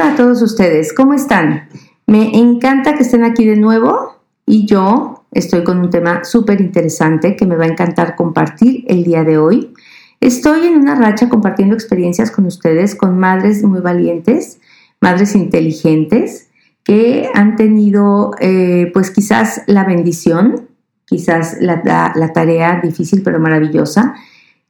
Hola a todos ustedes, ¿cómo están? Me encanta que estén aquí de nuevo y yo estoy con un tema súper interesante que me va a encantar compartir el día de hoy. Estoy en una racha compartiendo experiencias con ustedes, con madres muy valientes, madres inteligentes, que han tenido eh, pues quizás la bendición, quizás la, la tarea difícil pero maravillosa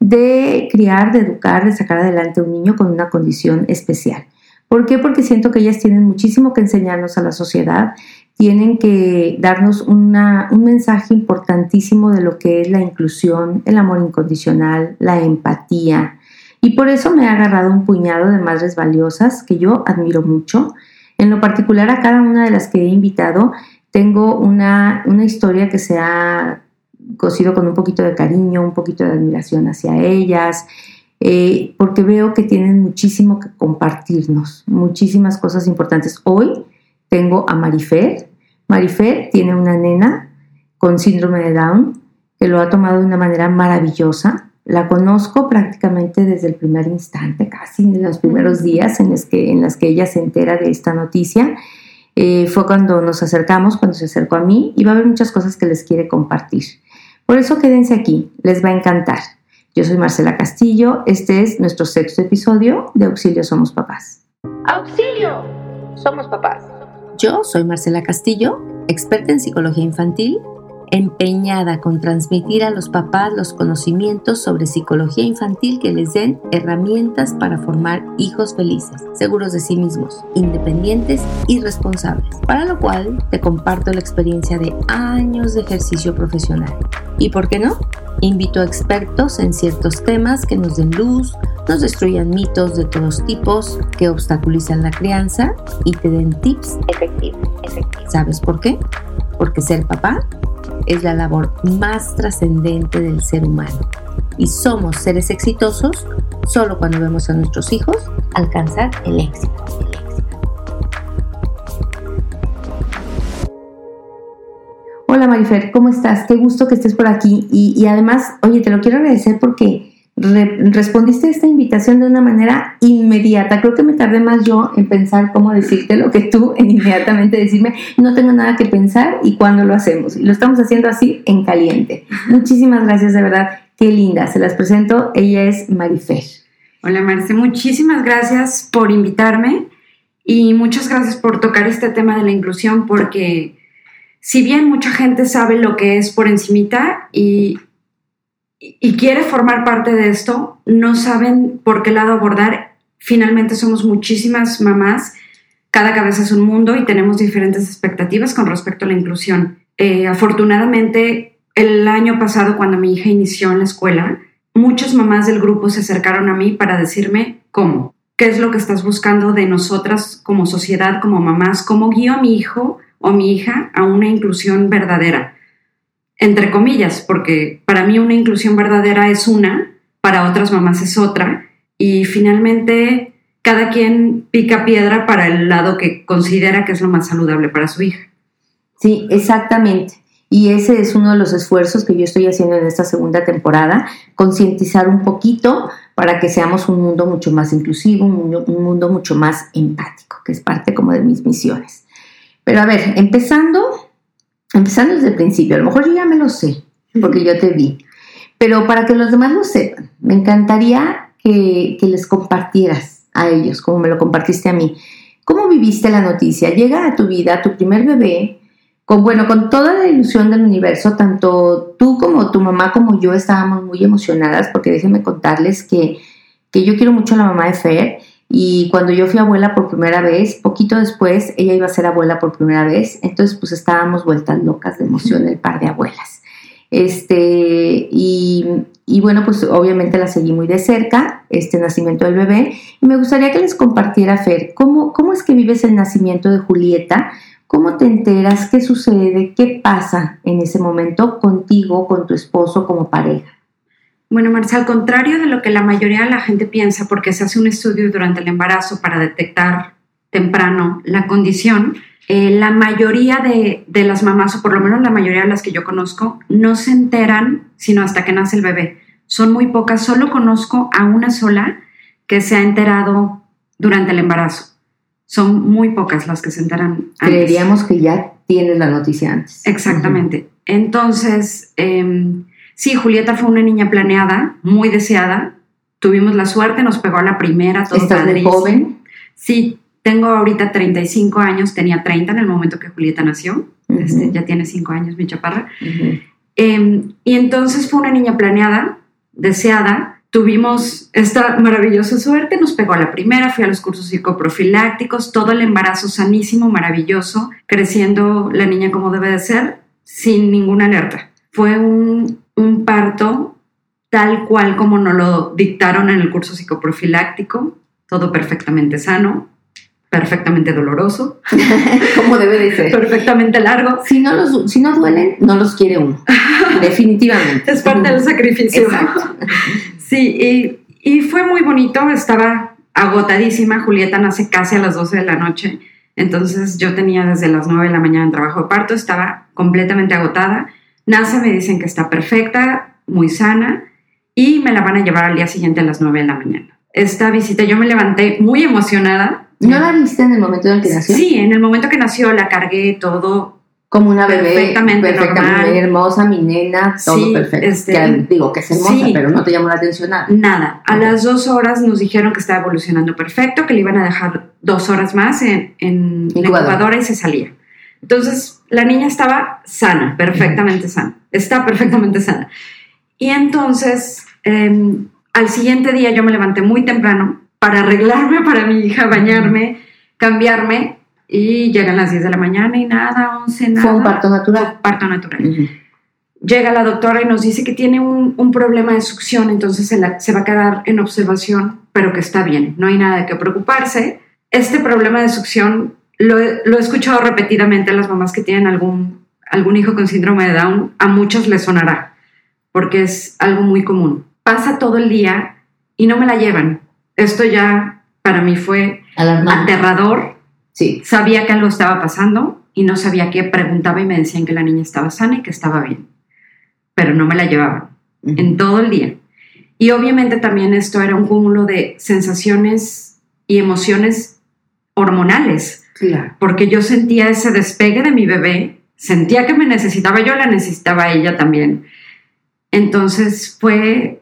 de criar, de educar, de sacar adelante a un niño con una condición especial. ¿Por qué? Porque siento que ellas tienen muchísimo que enseñarnos a la sociedad, tienen que darnos un mensaje importantísimo de lo que es la inclusión, el amor incondicional, la empatía. Y por eso me ha agarrado un puñado de madres valiosas que yo admiro mucho. En lo particular a cada una de las que he invitado, tengo una, una historia que se ha cocido con un poquito de cariño, un poquito de admiración hacia ellas. Eh, porque veo que tienen muchísimo que compartirnos, muchísimas cosas importantes. Hoy tengo a Marifer. Marifer tiene una nena con síndrome de Down que lo ha tomado de una manera maravillosa. La conozco prácticamente desde el primer instante, casi en los primeros días en los que, en las que ella se entera de esta noticia. Eh, fue cuando nos acercamos, cuando se acercó a mí, y va a haber muchas cosas que les quiere compartir. Por eso quédense aquí, les va a encantar. Yo soy Marcela Castillo, este es nuestro sexto episodio de Auxilio Somos Papás. ¡Auxilio! Somos papás. Yo soy Marcela Castillo, experta en psicología infantil, empeñada con transmitir a los papás los conocimientos sobre psicología infantil que les den herramientas para formar hijos felices, seguros de sí mismos, independientes y responsables, para lo cual te comparto la experiencia de años de ejercicio profesional. ¿Y por qué no? Invito a expertos en ciertos temas que nos den luz, nos destruyan mitos de todos tipos que obstaculizan la crianza y te den tips efectivos. ¿Sabes por qué? Porque ser papá es la labor más trascendente del ser humano. Y somos seres exitosos solo cuando vemos a nuestros hijos alcanzar el éxito. Hola Marifer, ¿cómo estás? Qué gusto que estés por aquí. Y, además, oye, te lo quiero agradecer porque respondiste a esta invitación de una manera inmediata. Creo que me tardé más yo en pensar cómo decirte lo que tú en inmediatamente decirme, no tengo nada que pensar y cuándo lo hacemos. Y lo estamos haciendo así en caliente. Muchísimas gracias, de verdad. Qué linda. Se las presento. Ella es Marifer. Hola Marce, muchísimas gracias por invitarme y muchas gracias por tocar este tema de la inclusión porque si bien mucha gente sabe lo que es por encimita y, y quiere formar parte de esto, no saben por qué lado abordar. Finalmente somos muchísimas mamás, cada cabeza es un mundo y tenemos diferentes expectativas con respecto a la inclusión. Eh, afortunadamente, el año pasado, cuando mi hija inició en la escuela, muchas mamás del grupo se acercaron a mí para decirme cómo, qué es lo que estás buscando de nosotras como sociedad, como mamás, cómo guío a mi hijo o mi hija a una inclusión verdadera. Entre comillas, porque para mí una inclusión verdadera es una, para otras mamás es otra, y finalmente cada quien pica piedra para el lado que considera que es lo más saludable para su hija. Sí, exactamente. Y ese es uno de los esfuerzos que yo estoy haciendo en esta segunda temporada, concientizar un poquito para que seamos un mundo mucho más inclusivo, un mundo, mucho más empático, que es parte como de mis misiones. Pero a ver, empezando, empezando desde el principio, a lo mejor yo ya me lo sé, porque yo te vi, pero para que los demás lo sepan, me encantaría que, les compartieras a ellos, como me lo compartiste a mí. ¿Cómo viviste la noticia? Llega a tu vida tu primer bebé, con, bueno, con toda la ilusión del universo, tanto tú como tu mamá como yo estábamos muy emocionadas, porque déjenme contarles que, que yo quiero mucho a la mamá de Fer y cuando yo fui abuela por primera vez, poquito después, ella iba a ser abuela por primera vez. Entonces, pues estábamos vueltas locas de emoción el par de abuelas. Este, y, bueno, pues obviamente la seguí muy de cerca, este nacimiento del bebé. Y me gustaría que les compartiera, Fer, cómo, cómo es que vives el nacimiento de Julieta, cómo te enteras, qué sucede, qué pasa en ese momento contigo, con tu esposo como pareja. Bueno, Marcia, al contrario de lo que la mayoría de la gente piensa, porque se hace un estudio durante el embarazo para detectar temprano la condición, eh, la mayoría de, de, las mamás, o por lo menos la mayoría de las que yo conozco, no se enteran sino hasta que nace el bebé. Son muy pocas, solo conozco a una sola que se ha enterado durante el embarazo. Son muy pocas las que se enteran. antes. Creeríamos que ya tienes la noticia antes. Exactamente. Entonces, em, sí, Julieta fue una niña planeada, muy deseada. Tuvimos la suerte, nos pegó a la primera, todo ¿Estás padrísimo. joven? Sí, tengo ahorita 35 años, tenía 30 en el momento que Julieta nació. Este, ya tiene 5 años, mi chaparra. Em, y entonces fue una niña planeada, deseada. Tuvimos esta maravillosa suerte, nos pegó a la primera, fui a los cursos psicoprofilácticos, todo el embarazo sanísimo, maravilloso, creciendo la niña como debe de ser, sin ninguna alerta. Fue un, un parto tal cual como nos lo dictaron en el curso psicoprofiláctico, todo perfectamente sano, perfectamente doloroso, ¿Cómo debe de ser? perfectamente largo. Si no, los, si no duelen, no los quiere uno. Definitivamente. Es parte del sacrificio. Exacto. Sí, y, y fue muy bonito, estaba agotadísima, Julieta nace casi a las 12 de la noche, entonces yo tenía desde las 9 de la mañana en trabajo de parto, estaba completamente agotada, nace, me dicen que está perfecta, muy sana, y me la van a llevar al día siguiente a las 9 de la mañana. Esta visita yo me levanté muy emocionada. ¿No la viste en el momento en el que nació? Sí, en el momento que nació la cargué todo. Como una bebé Perfectamente perfectamente normal. hermosa, mi nena, todo Sí, perfecto. este, digo que es hermosa, sí. pero no te llamó la atención nada. Nada. A Ok. las dos horas nos dijeron que estaba evolucionando perfecto, que le iban a dejar dos horas más en, en la Incubadora. incubadora y se salía. Entonces, la niña estaba sana, perfectamente sana. Está perfectamente sana. Y entonces, eh, al siguiente día yo me levanté muy temprano para arreglarme para mi hija, bañarme, cambiarme. Y llegan las 10 de la mañana y nada, 11, nada. Fue un parto natural. Fue parto natural llega la doctora y nos dice que tiene un, un problema de succión, entonces se, la- se va a quedar en observación, pero que está bien, no hay nada de qué preocuparse. Este problema de succión lo, he- lo he escuchado repetidamente a las mamás que tienen algún, algún hijo con síndrome de Down, a muchas les sonará, porque es algo muy común. Pasa todo el día y no me la llevan. Esto ya para mí fue Alarmante. aterrador Sí. sabía que algo estaba pasando y no sabía qué, preguntaba y me decían que la niña estaba sana y que estaba bien, pero no me la llevaban en todo el día. Y obviamente también esto era un cúmulo de sensaciones y emociones hormonales, Claro. porque yo sentía ese despegue de mi bebé, sentía que me necesitaba, yo la necesitaba a ella también. Entonces fue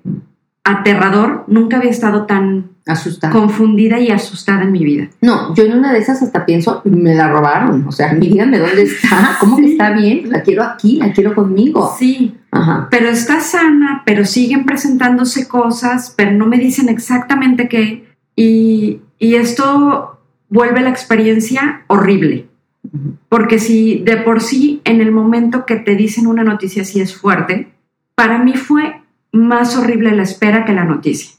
aterrador, nunca había estado tan Asustada. confundida y asustada en mi vida. No, yo en una de esas hasta pienso, me la robaron. O sea, díganme dónde está. ¿Cómo que Sí. está bien? La quiero aquí, la quiero conmigo. Sí, Ajá. pero está sana, pero siguen presentándose cosas, pero no me dicen exactamente qué. Y, y esto vuelve la experiencia horrible. Porque si de por sí en el momento que te dicen una noticia así es fuerte, para mí fue más horrible la espera que la noticia.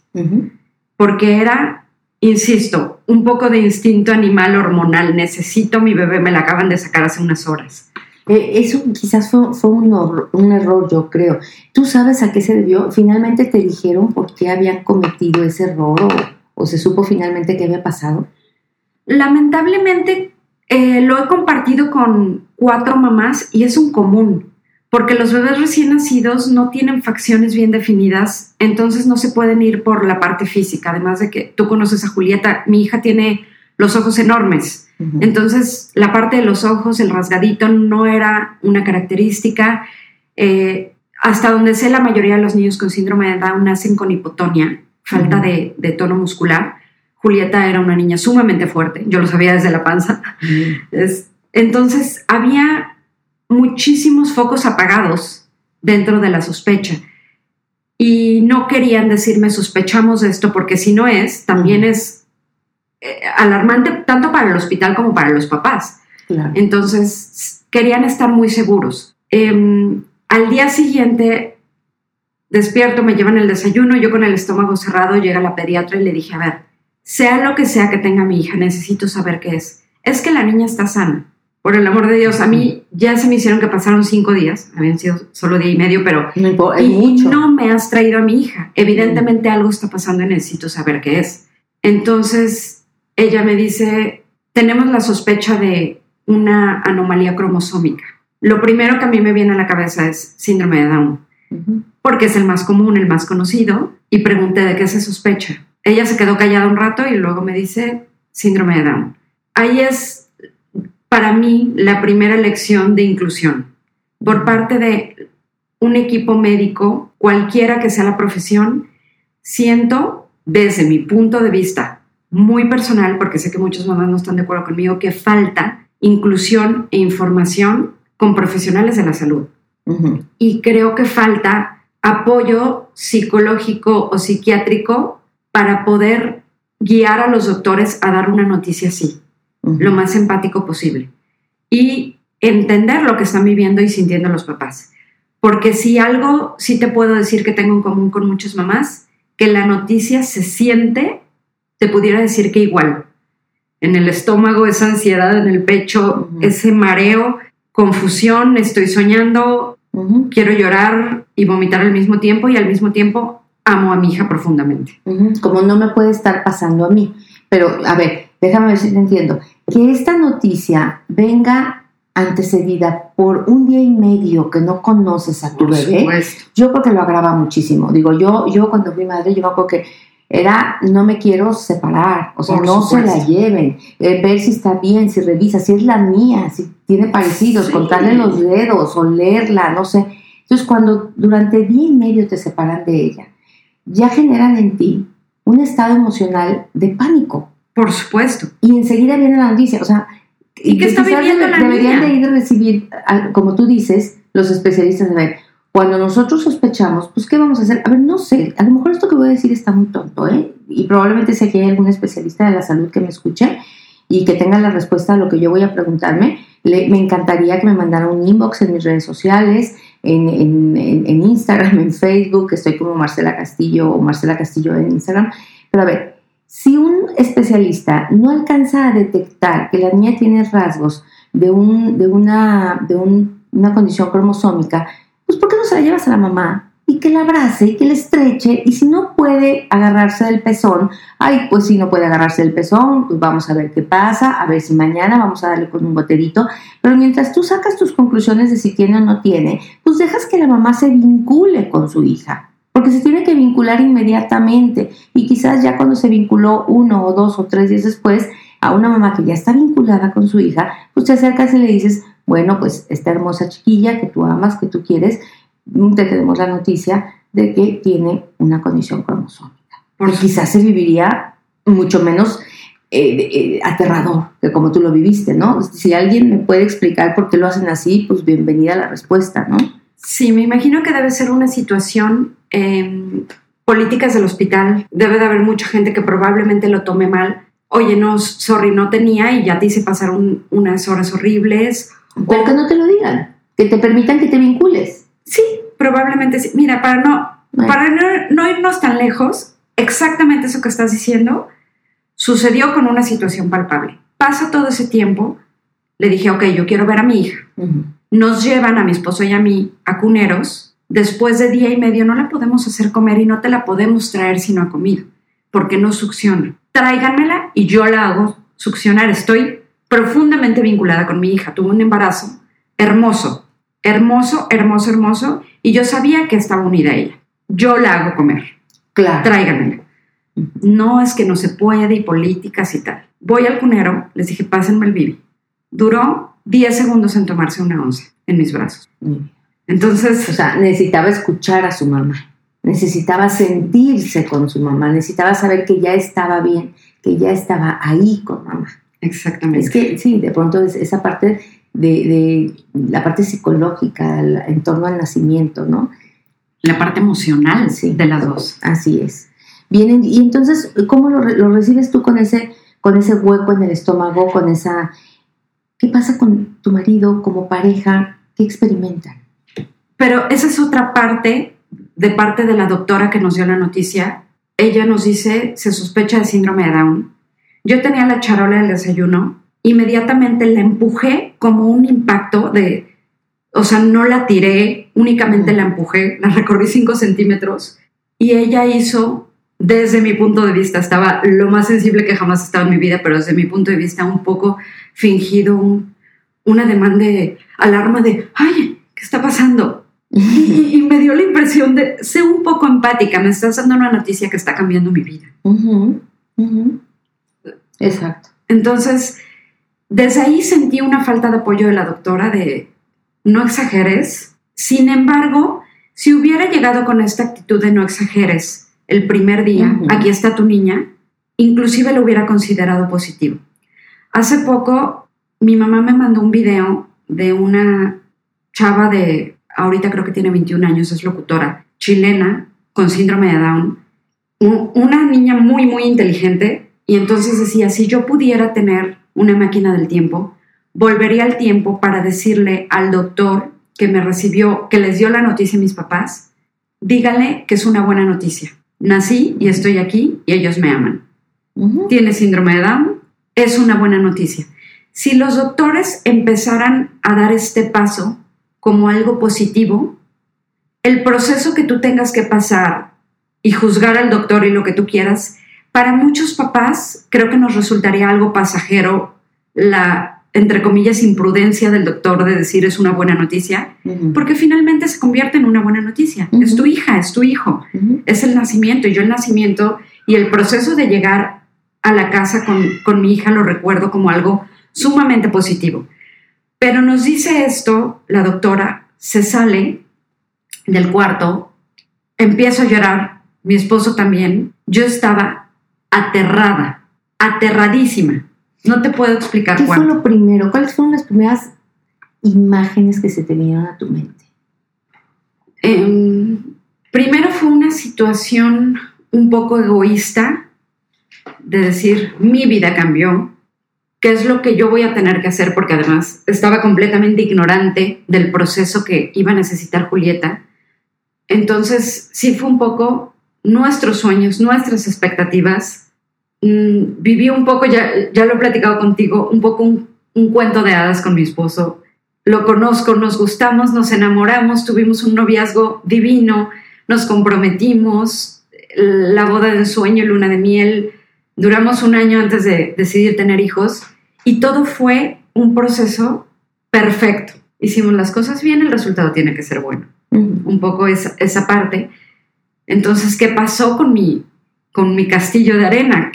Porque era, insisto, un poco de instinto animal hormonal. Necesito mi bebé, me la acaban de sacar hace unas horas. Eh, Eso quizás fue, fue un error, yo creo. ¿Tú sabes a qué se debió? ¿Finalmente te dijeron por qué habían cometido ese error o, o se supo finalmente qué había pasado? Lamentablemente eh, lo he compartido con cuatro mamás y es un común, porque los bebés recién nacidos no tienen facciones bien definidas, entonces no se pueden ir por la parte física, además de que tú conoces a Julieta, mi hija tiene los ojos enormes, entonces la parte de los ojos, el rasgadito, no era una característica. Eh, hasta donde sé, la mayoría de los niños con síndrome de Down nacen con hipotonia, falta de tono muscular. Julieta era una niña sumamente fuerte, yo lo sabía desde la panza. Es- entonces había muchísimos focos apagados dentro de la sospecha y no querían decirme sospechamos esto porque si no es, también es eh, alarmante tanto para el hospital como para los papás. Claro. Entonces querían estar muy seguros. Em, al día siguiente despierto, me llevan el desayuno, yo con el estómago cerrado, llega la pediatra y le dije, a ver, sea lo que sea que tenga mi hija, necesito saber qué es. Es que la niña está sana. Por el amor de Dios, a mí ya se me hicieron que pasaron cinco días, habían sido solo día y medio, pero No y mucho. no me has traído a mi hija. Evidentemente algo está pasando y necesito saber qué es. Entonces ella me dice, tenemos la sospecha de una anomalía cromosómica. Lo primero que a mí me viene a la cabeza es síndrome de Down, porque es el más común, el más conocido, y pregunté de qué se sospecha. Ella se quedó callada un rato y luego me dice síndrome de Down. ahí es para mí la primera lección de inclusión por parte de un equipo médico, cualquiera que sea la profesión, siento desde mi punto de vista muy personal, porque sé que muchas mamás no están de acuerdo conmigo, que falta inclusión e información con profesionales de la salud. Y creo que falta apoyo psicológico o psiquiátrico para poder guiar a los doctores a dar una noticia así, lo más empático posible. Y entender lo que están viviendo y sintiendo los papás. Porque si algo sí te puedo decir que tengo en común con muchas mamás, que la noticia se siente, te pudiera decir que igual. En el estómago, esa ansiedad en el pecho, ese mareo, confusión, estoy soñando, quiero llorar y vomitar al mismo tiempo y al mismo tiempo amo a mi hija profundamente. Como no me puede estar pasando a mí. Pero, a ver, déjame ver si te entiendo. Que esta noticia venga antecedida por un día y medio que no conoces a tu bebé, yo creo que lo agrava muchísimo. Digo, yo, yo cuando fui madre, yo creo que era no me quiero separar, o sea, no se la lleven, eh, ver si está bien, si revisa, si es la mía, si tiene parecidos, contarle los dedos, olerla, no sé. Entonces, cuando durante día y medio te separan de ella, ya generan en ti un estado emocional de pánico. Por supuesto. Y enseguida viene la noticia, o sea, ¿Y, qué está viviendo la Deberían de ir a recibir, como tú dices, los especialistas de ver, cuando nosotros sospechamos, pues ¿qué vamos a hacer? A ver, no sé, a lo mejor esto que voy a decir está muy tonto, ¿eh? Y probablemente sé que hay algún especialista de la salud que me escuche y que tenga la respuesta a lo que yo voy a preguntarme. me encantaría que me mandara un inbox en mis redes sociales, en, en, en Instagram, en Facebook, estoy como Marcela Castillo o Marcela Castillo en Instagram. Pero a ver, si un especialista no alcanza a detectar que la niña tiene rasgos de, un, de, una, de una condición cromosómica, pues ¿por qué no se la llevas a la mamá? Y que la abrace y que la estreche. Y si no puede agarrarse del pezón, ay, pues si no puede agarrarse del pezón, pues vamos a ver qué pasa, a ver si mañana vamos a darle con un goterito. Pero mientras tú sacas tus conclusiones de si tiene o no tiene, pues dejas que la mamá se vincule con su hija porque se tiene que vincular inmediatamente y quizás ya cuando se vinculó uno o dos o tres días después a una mamá que ya está vinculada con su hija, pues te acercas y le dices, bueno, pues esta hermosa chiquilla que tú amas, que tú quieres, te tenemos la noticia de que tiene una condición cromosómica. Porque quizás se viviría mucho menos eh, eh, aterrador que como tú lo viviste, ¿no? Si alguien me puede explicar por qué lo hacen así, pues bienvenida la respuesta, ¿no? Sí, me imagino que debe ser una situación políticas del hospital. Debe de haber mucha gente que probablemente lo tome mal. Oye, no, sorry, no tenía y ya te hice pasar unas horas horribles. O que no te lo digan, que te permitan que te vincules. Sí, probablemente sí. Mira, para no, para no, irnos tan lejos, exactamente eso que estás diciendo sucedió con una situación palpable. Pasa todo ese tiempo, le dije, ok, yo quiero ver a mi hija. Nos llevan a mi esposo y a mí a cuneros después de día y medio no la podemos hacer comer y no te la podemos traer si no ha comido, porque no succiona. Tráiganmela y yo la hago succionar. Estoy profundamente vinculada con mi hija. Tuvo un embarazo hermoso, hermoso, hermoso, hermoso, y yo sabía que estaba unida a ella. Yo la hago comer. Claro. Tráiganmela. No es que no se puede y políticas y tal. Voy al cunero, les dije, pásenme el bibi. Duró 10 segundos en tomarse una once en mis brazos. Entonces, o sea, necesitaba escuchar a su mamá, necesitaba sentirse con su mamá, necesitaba saber que ya estaba bien, que ya estaba ahí con mamá. Exactamente. Es que sí, de pronto es esa parte de, la parte psicológica en torno al nacimiento, ¿no? La parte emocional sí, de las dos. Así es. Vienen, y entonces, ¿cómo lo, lo, recibes tú con ese, con ese hueco en el estómago, con esa... ¿Qué pasa con tu marido como pareja? ¿Qué experimentan? Pero esa es otra parte de parte de la doctora que nos dio la noticia. Ella nos dice, se sospecha de síndrome de Down. Yo tenía la charola del desayuno, inmediatamente la empujé como un impacto de, o sea, no la tiré, únicamente la empujé, la recorrí 5 centímetros y ella hizo, desde mi punto de vista, estaba lo más sensible que jamás estaba en mi vida, pero desde mi punto de vista un poco fingido, un, una demanda de alarma de, ay, ¿qué está pasando? Y, me dio la impresión de, sé un poco empática, me estás dando una noticia que está cambiando mi vida. Exacto. Entonces, desde ahí sentí una falta de apoyo de la doctora de no exageres. Sin embargo, si hubiera llegado con esta actitud de no exageres el primer día, aquí está tu niña, inclusive lo hubiera considerado positivo. Hace poco mi mamá me mandó un video de una chava de, ahorita creo que tiene 21 años, es locutora, chilena, con síndrome de Down, una niña muy, muy inteligente, y entonces decía, si yo pudiera tener una máquina del tiempo, volvería al tiempo para decirle al doctor que me recibió, que les dio la noticia a mis papás, dígale que es una buena noticia. Nací y estoy aquí y ellos me aman. Tiene síndrome de Down, es una buena noticia. Si los doctores empezaran a dar este paso como algo positivo, el proceso que tú tengas que pasar y juzgar al doctor y lo que tú quieras, para muchos papás creo que nos resultaría algo pasajero la, entre comillas, imprudencia del doctor de decir es una buena noticia, porque finalmente se convierte en una buena noticia. Es tu hija, es tu hijo, es el nacimiento. Y yo el nacimiento y el proceso de llegar a la casa con, con mi hija lo recuerdo como algo sumamente positivo. Pero nos dice esto, la doctora se sale del cuarto, empiezo a llorar, mi esposo también, yo estaba aterrada, aterradísima. No te puedo explicar ¿Qué fue lo primero? ¿Cuáles fueron las primeras imágenes que se te vinieron a tu mente? Em, primero fue una situación un poco egoísta de decir, mi vida cambió, qué es lo que yo voy a tener que hacer, porque además estaba completamente ignorante del proceso que iba a necesitar Julieta. Entonces, sí fue un poco nuestros sueños, nuestras expectativas Mm, viví un poco, ya, ya lo he platicado contigo, un poco un, cuento de hadas con mi esposo. Lo conozco, nos gustamos, nos enamoramos, tuvimos un noviazgo divino, nos comprometimos, la boda de sueño, luna de miel, duramos un año antes de decidir tener hijos y todo fue un proceso perfecto. Hicimos las cosas bien, el resultado tiene que ser bueno. Un poco esa, esa parte. Entonces, ¿qué pasó con mi, con mi castillo de arena?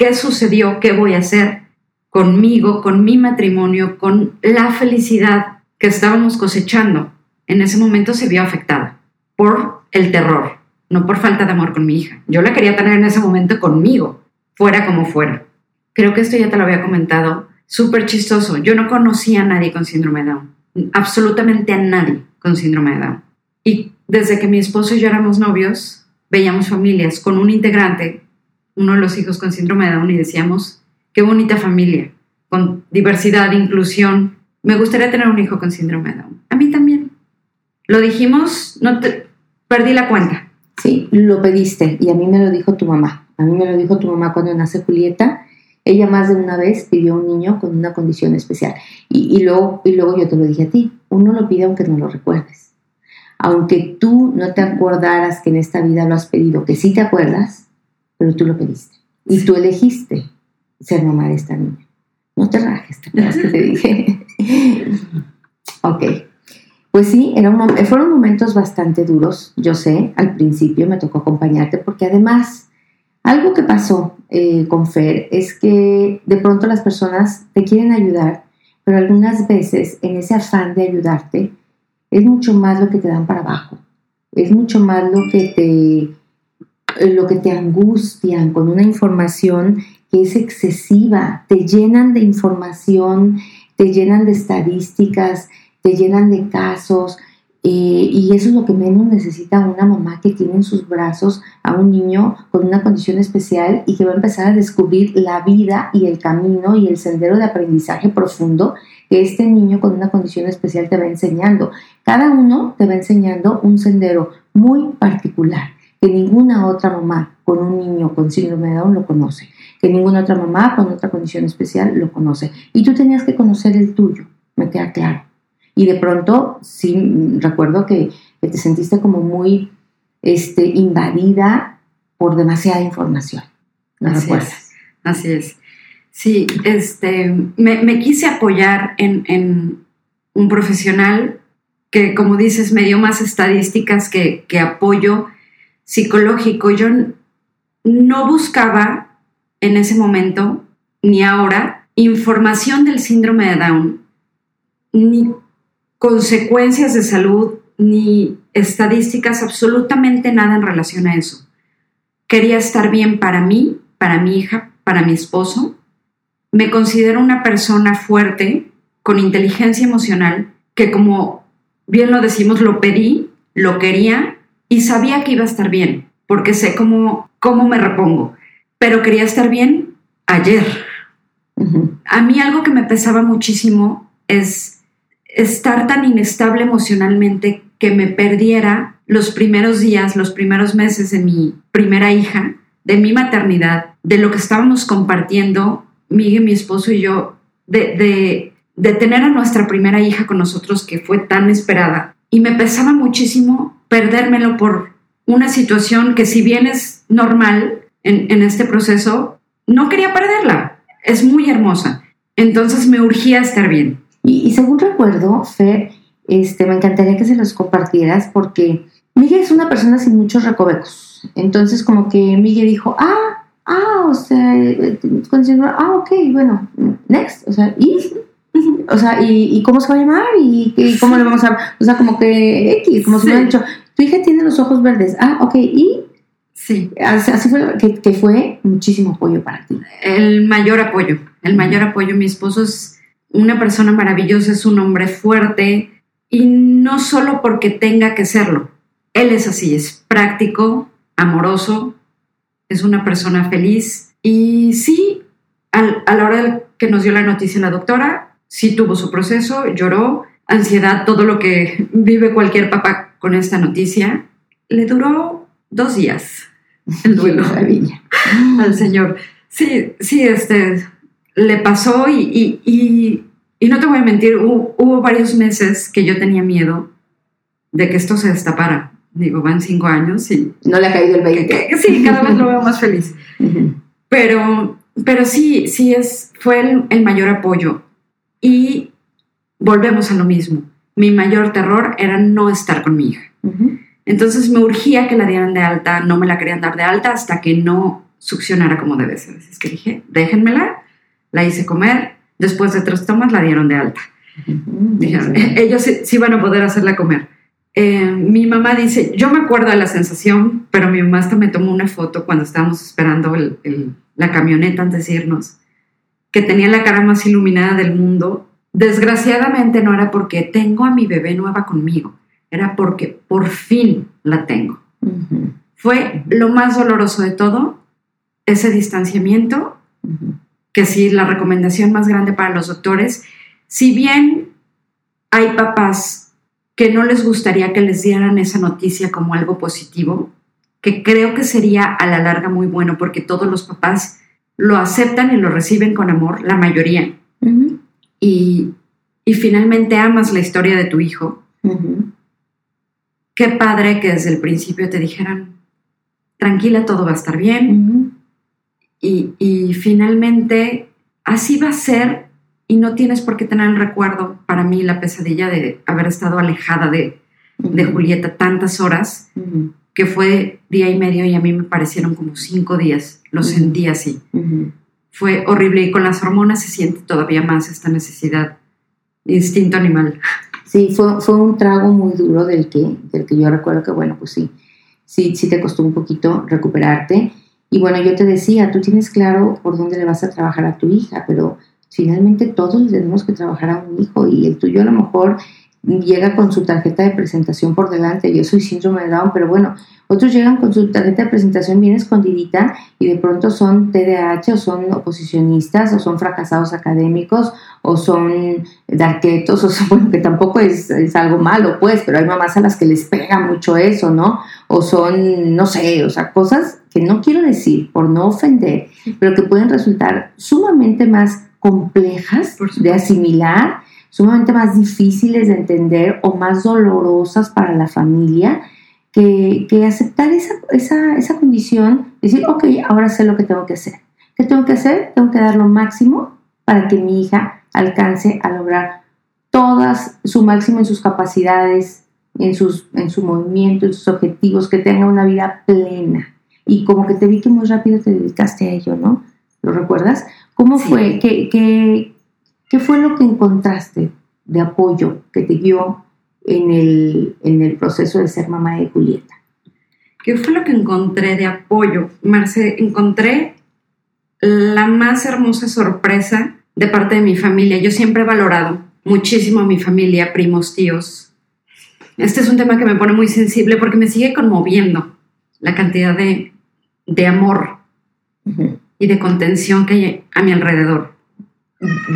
qué sucedió, qué voy a hacer conmigo, con mi matrimonio, con la felicidad que estábamos cosechando. En ese momento se vio afectada por el terror, no por falta de amor con mi hija. Yo la quería tener en ese momento conmigo, fuera como fuera. Creo que esto ya te lo había comentado. Súper chistoso. Yo no conocía a nadie con síndrome de Down. Absolutamente a nadie con síndrome de Down. Y desde que mi esposo y yo éramos novios, veíamos familias con un integrante uno de los hijos con síndrome de Down y decíamos, qué bonita familia, con diversidad, inclusión. Me gustaría tener un hijo con síndrome de Down. A mí también. Lo dijimos, no te, perdí la cuenta. Sí, lo pediste y a mí me lo dijo tu mamá. A mí me lo dijo tu mamá cuando nace Julieta. Ella más de una vez pidió un niño con una condición especial. Y, luego, y luego yo te lo dije a ti. Uno lo pide aunque no lo recuerdes. Aunque tú no te acordaras que en esta vida lo has pedido, que sí te acuerdas, pero tú lo pediste. Y tú elegiste ser mamá de esta niña. No te rajes, ¿te acuerdas que te dije? ok. Pues sí, fueron momentos bastante duros, yo sé, al principio me tocó acompañarte porque además algo que pasó eh, con Fer es que de pronto las personas te quieren ayudar, pero algunas veces en ese afán de ayudarte es mucho más lo que te dan para abajo, es mucho más lo que te eh, lo que te angustian con una información que es excesiva, te llenan de información, te llenan de estadísticas, te llenan de casos, eh, y eso es lo que menos necesita una mamá que tiene en sus brazos a un niño con una condición especial y que va a empezar a descubrir la vida y el camino y el sendero de aprendizaje profundo que este niño con una condición especial te va enseñando. Cada uno te va enseñando un sendero muy particular que ninguna otra mamá con un niño con síndrome de Down lo conoce, que ninguna otra mamá con otra condición especial lo conoce. Y tú tenías que conocer el tuyo, me queda claro. Y de pronto, sí, recuerdo que, te sentiste como muy este, invadida por demasiada información. ¿No así recuerdas? Es, así es. Sí, este, me, quise apoyar en, un profesional que, como dices, me dio más estadísticas que apoyo psicológico. Yo no buscaba en ese momento ni ahora información del síndrome de Down, ni consecuencias de salud, ni estadísticas, absolutamente nada en relación a eso. Quería estar bien para mí, para mi hija, para mi esposo. Me considero una persona fuerte, con inteligencia emocional, que como bien lo decimos, lo pedí, lo quería y sabía que iba a estar bien, porque sé cómo, cómo me repongo. Pero quería estar bien ayer. A mí algo que me pesaba muchísimo es estar tan inestable emocionalmente que me perdiera los primeros días, los primeros meses de mi primera hija, de mi maternidad, de lo que estábamos compartiendo, Miguel, mi esposo y yo, de, de, tener a nuestra primera hija con nosotros que fue tan esperada. Y me pesaba muchísimo perdérmelo por una situación que si bien es normal en, en este proceso, no quería perderla. Es muy hermosa. Entonces me urgía estar bien. Y, y según recuerdo, Fer, este, me encantaría que se los compartieras porque Miguel es una persona sin muchos recovecos. Entonces, como que Miguel dijo, ah, ah, o sea, ah, ok, bueno, next, o sea, y, o sea, y, cómo se va a llamar y, cómo le vamos a, o sea, como que X, como si me hubiera dicho, tu hija tiene los ojos verdes, ah, ok, y Sí. Así, fue, que, que, fue muchísimo apoyo para ti. El mayor apoyo, el mayor apoyo. Mi esposo es una persona maravillosa, es un hombre fuerte, y no solo porque tenga que serlo. Él es así, es práctico, amoroso, es una persona feliz y sí, a la hora que nos dio la noticia la doctora, sí tuvo su proceso, lloró, ansiedad, todo lo que vive cualquier papá con esta noticia. Le duró dos días el duelo al Señor. Sí, sí, este, le pasó y, y y no te voy a mentir, hubo, varios meses que yo tenía miedo de que esto se destapara. Digo, van cinco años y... No le ha caído el 20. sí, cada vez lo veo más feliz. Pero, pero sí, sí es, fue el, mayor apoyo. Y volvemos a lo mismo. Mi mayor terror era no estar con mi hija. Entonces me urgía que la dieran de alta, no me la querían dar de alta hasta que no succionara como debe ser. Es que dije, déjenmela, la hice comer, Después de tres tomas la dieron de alta. Dijeron, ellos sí, van a poder hacerla comer. Eh, mi mamá dice, yo me acuerdo de la sensación, pero mi mamá hasta me tomó una foto cuando estábamos esperando la camioneta antes de irnos, que tenía la cara más iluminada del mundo. Desgraciadamente no era porque tengo a mi bebé nueva conmigo, era porque por fin la tengo. Fue lo más doloroso de todo, ese distanciamiento que sí, la recomendación más grande para los doctores, si bien hay papás que no les gustaría que les dieran esa noticia como algo positivo, que creo que sería a la larga muy bueno porque todos los papás lo aceptan y lo reciben con amor, la mayoría. y, finalmente amas la historia de tu hijo. Qué padre que desde el principio te dijeran, tranquila, todo va a estar bien, y, finalmente así va a ser y no tienes por qué tener el recuerdo, para mí, la pesadilla de haber estado alejada de, Julieta tantas horas, que fue día y medio y a mí me parecieron como cinco días, lo sentí así. Fue horrible y con las hormonas se siente todavía más esta necesidad, instinto animal. Sí, fue, fue un trago muy duro del que, del que yo recuerdo que, bueno, pues sí, sí, sí te costó un poquito recuperarte. Y bueno, yo te decía, tú tienes claro por dónde le vas a trabajar a tu hija, pero finalmente todos tenemos que trabajar a un hijo y el tuyo a lo mejor llega con su tarjeta de presentación por delante. Yo soy síndrome de Down, pero bueno, otros llegan con su tarjeta de presentación bien escondidita y de pronto son TDAH o son oposicionistas o son fracasados académicos o son darquetos, o son, bueno, que tampoco es, es, algo malo, pues, pero hay mamás a las que les pega mucho eso, ¿no? O son, no sé, o sea, cosas que no quiero decir por no ofender, pero que pueden resultar sumamente más complejas de asimilar, sumamente más difíciles de entender o más dolorosas para la familia, que, aceptar esa, esa, esa condición, decir, ok, ahora sé lo que tengo que hacer. ¿Qué tengo que hacer? Tengo que dar lo máximo para que mi hija alcance a lograr todas su máximo en sus capacidades, en, sus, en su movimiento, en sus objetivos, que tenga una vida plena y como que te vi que muy rápido te dedicaste a ello, ¿no? ¿Lo recuerdas? ¿Cómo Sí. fue? ¿Qué, qué, qué fue lo que encontraste de apoyo que te dio en el, en el proceso de ser mamá de Julieta? ¿Qué fue lo que encontré de apoyo? Marce, encontré la más hermosa sorpresa de parte de mi familia. Yo siempre he valorado muchísimo a mi familia, primos, tíos. Este es un tema que me pone muy sensible porque me sigue conmoviendo la cantidad de, de amor. Y de contención que hay a mi alrededor.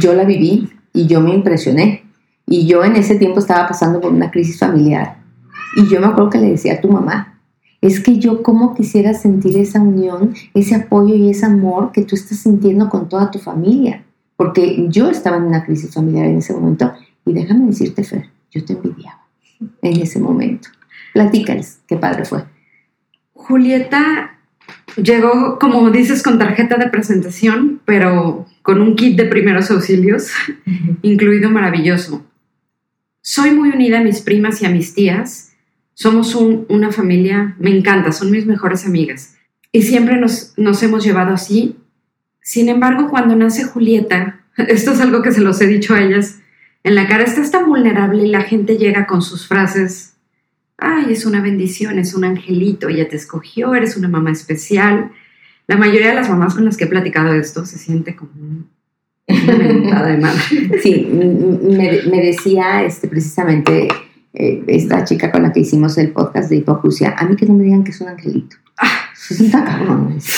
Yo la viví y yo me impresioné. Y yo en ese tiempo estaba pasando por una crisis familiar. Y yo me acuerdo que le decía a tu mamá, es que yo como quisiera sentir esa unión, ese apoyo y ese amor que tú estás sintiendo con toda tu familia. Porque yo estaba en una crisis familiar en ese momento. Y déjame decirte, Fer, yo te envidiaba en ese momento. Platícales, qué padre fue. Julieta llegó, como dices, con tarjeta de presentación, pero con un kit de primeros auxilios, incluido maravilloso. Soy muy unida a mis primas y a mis tías. Somos un- una familia, me encanta, son mis mejores amigas. Y siempre nos, nos hemos llevado así. Sin embargo, cuando nace Julieta, esto es algo que se los he dicho a ellas, en la cara estás tan vulnerable y la gente llega con sus frases ay, es una bendición, es un angelito, ella te escogió, eres una mamá especial. La mayoría de las mamás con las que he platicado esto se siente como un- una de madre. Sí, me, me decía este, precisamente eh, esta chica con la que hicimos el podcast de hipoacusia, a mí que no me digan que es un angelito. Ah. Es un cabrón.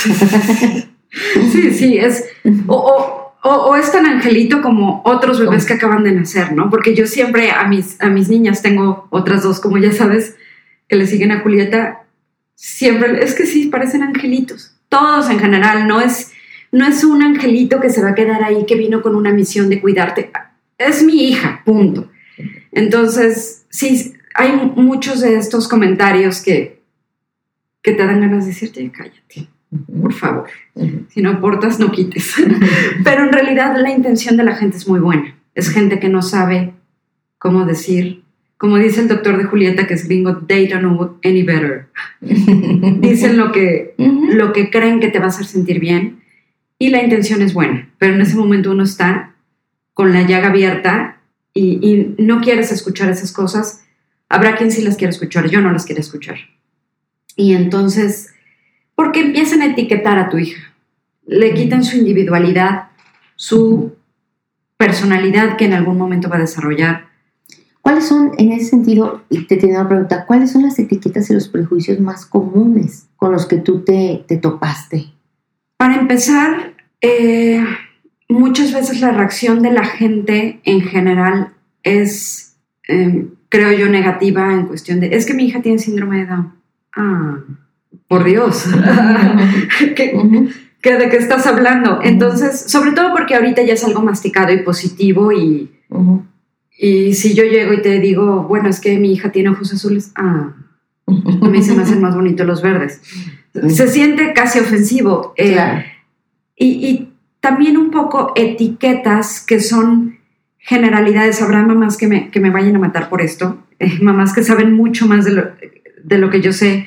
Sí, sí, es. O, o- o- o es tan angelito como otros bebés que acaban de nacer, ¿no? Porque yo siempre a mis, a mis niñas tengo otras dos, como ya sabes, que le siguen a Julieta. Siempre, es que sí, parecen angelitos. Todos en general, no es, no es un angelito que se va a quedar ahí, que vino con una misión de cuidarte. Es mi hija, punto. Entonces, sí, hay muchos de estos comentarios que, que te dan ganas de decirte, cállate, por favor. Si no aportas, no quites. Pero en realidad la intención de la gente es muy buena. Es gente que no sabe cómo decir, como dice el doctor de Julieta, que es gringo, they don't know any better. Dicen lo que, lo que creen que te va a hacer sentir bien y la intención es buena. Pero en ese momento uno está con la llaga abierta y, y no quieres escuchar esas cosas. Habrá quien sí las quiere escuchar, yo no las quiero escuchar. Y entonces, porque empiezan a etiquetar a tu hija, le quitan su individualidad, su personalidad que en algún momento va a desarrollar. ¿Cuáles son, en ese sentido, te tengo una pregunta, cuáles son las etiquetas y los prejuicios más comunes con los que tú te, te topaste? Para empezar, eh, muchas veces la reacción de la gente en general es, eh, creo yo, negativa en cuestión de, es que mi hija tiene síndrome de Down. Ah, por Dios. ¿Qué, ¿De qué estás hablando? Entonces, sobre todo porque ahorita ya es algo masticado y positivo y, Ujú. y si yo llego y te digo, bueno, es que mi hija tiene ojos azules, ah, a mí se me hacen más bonitos los verdes. Se siente casi ofensivo. eh, Claro. y, y también un poco etiquetas que son generalidades. Habrá mamás que me, que me vayan a matar por esto, eh, mamás que saben mucho más de lo, de lo que yo sé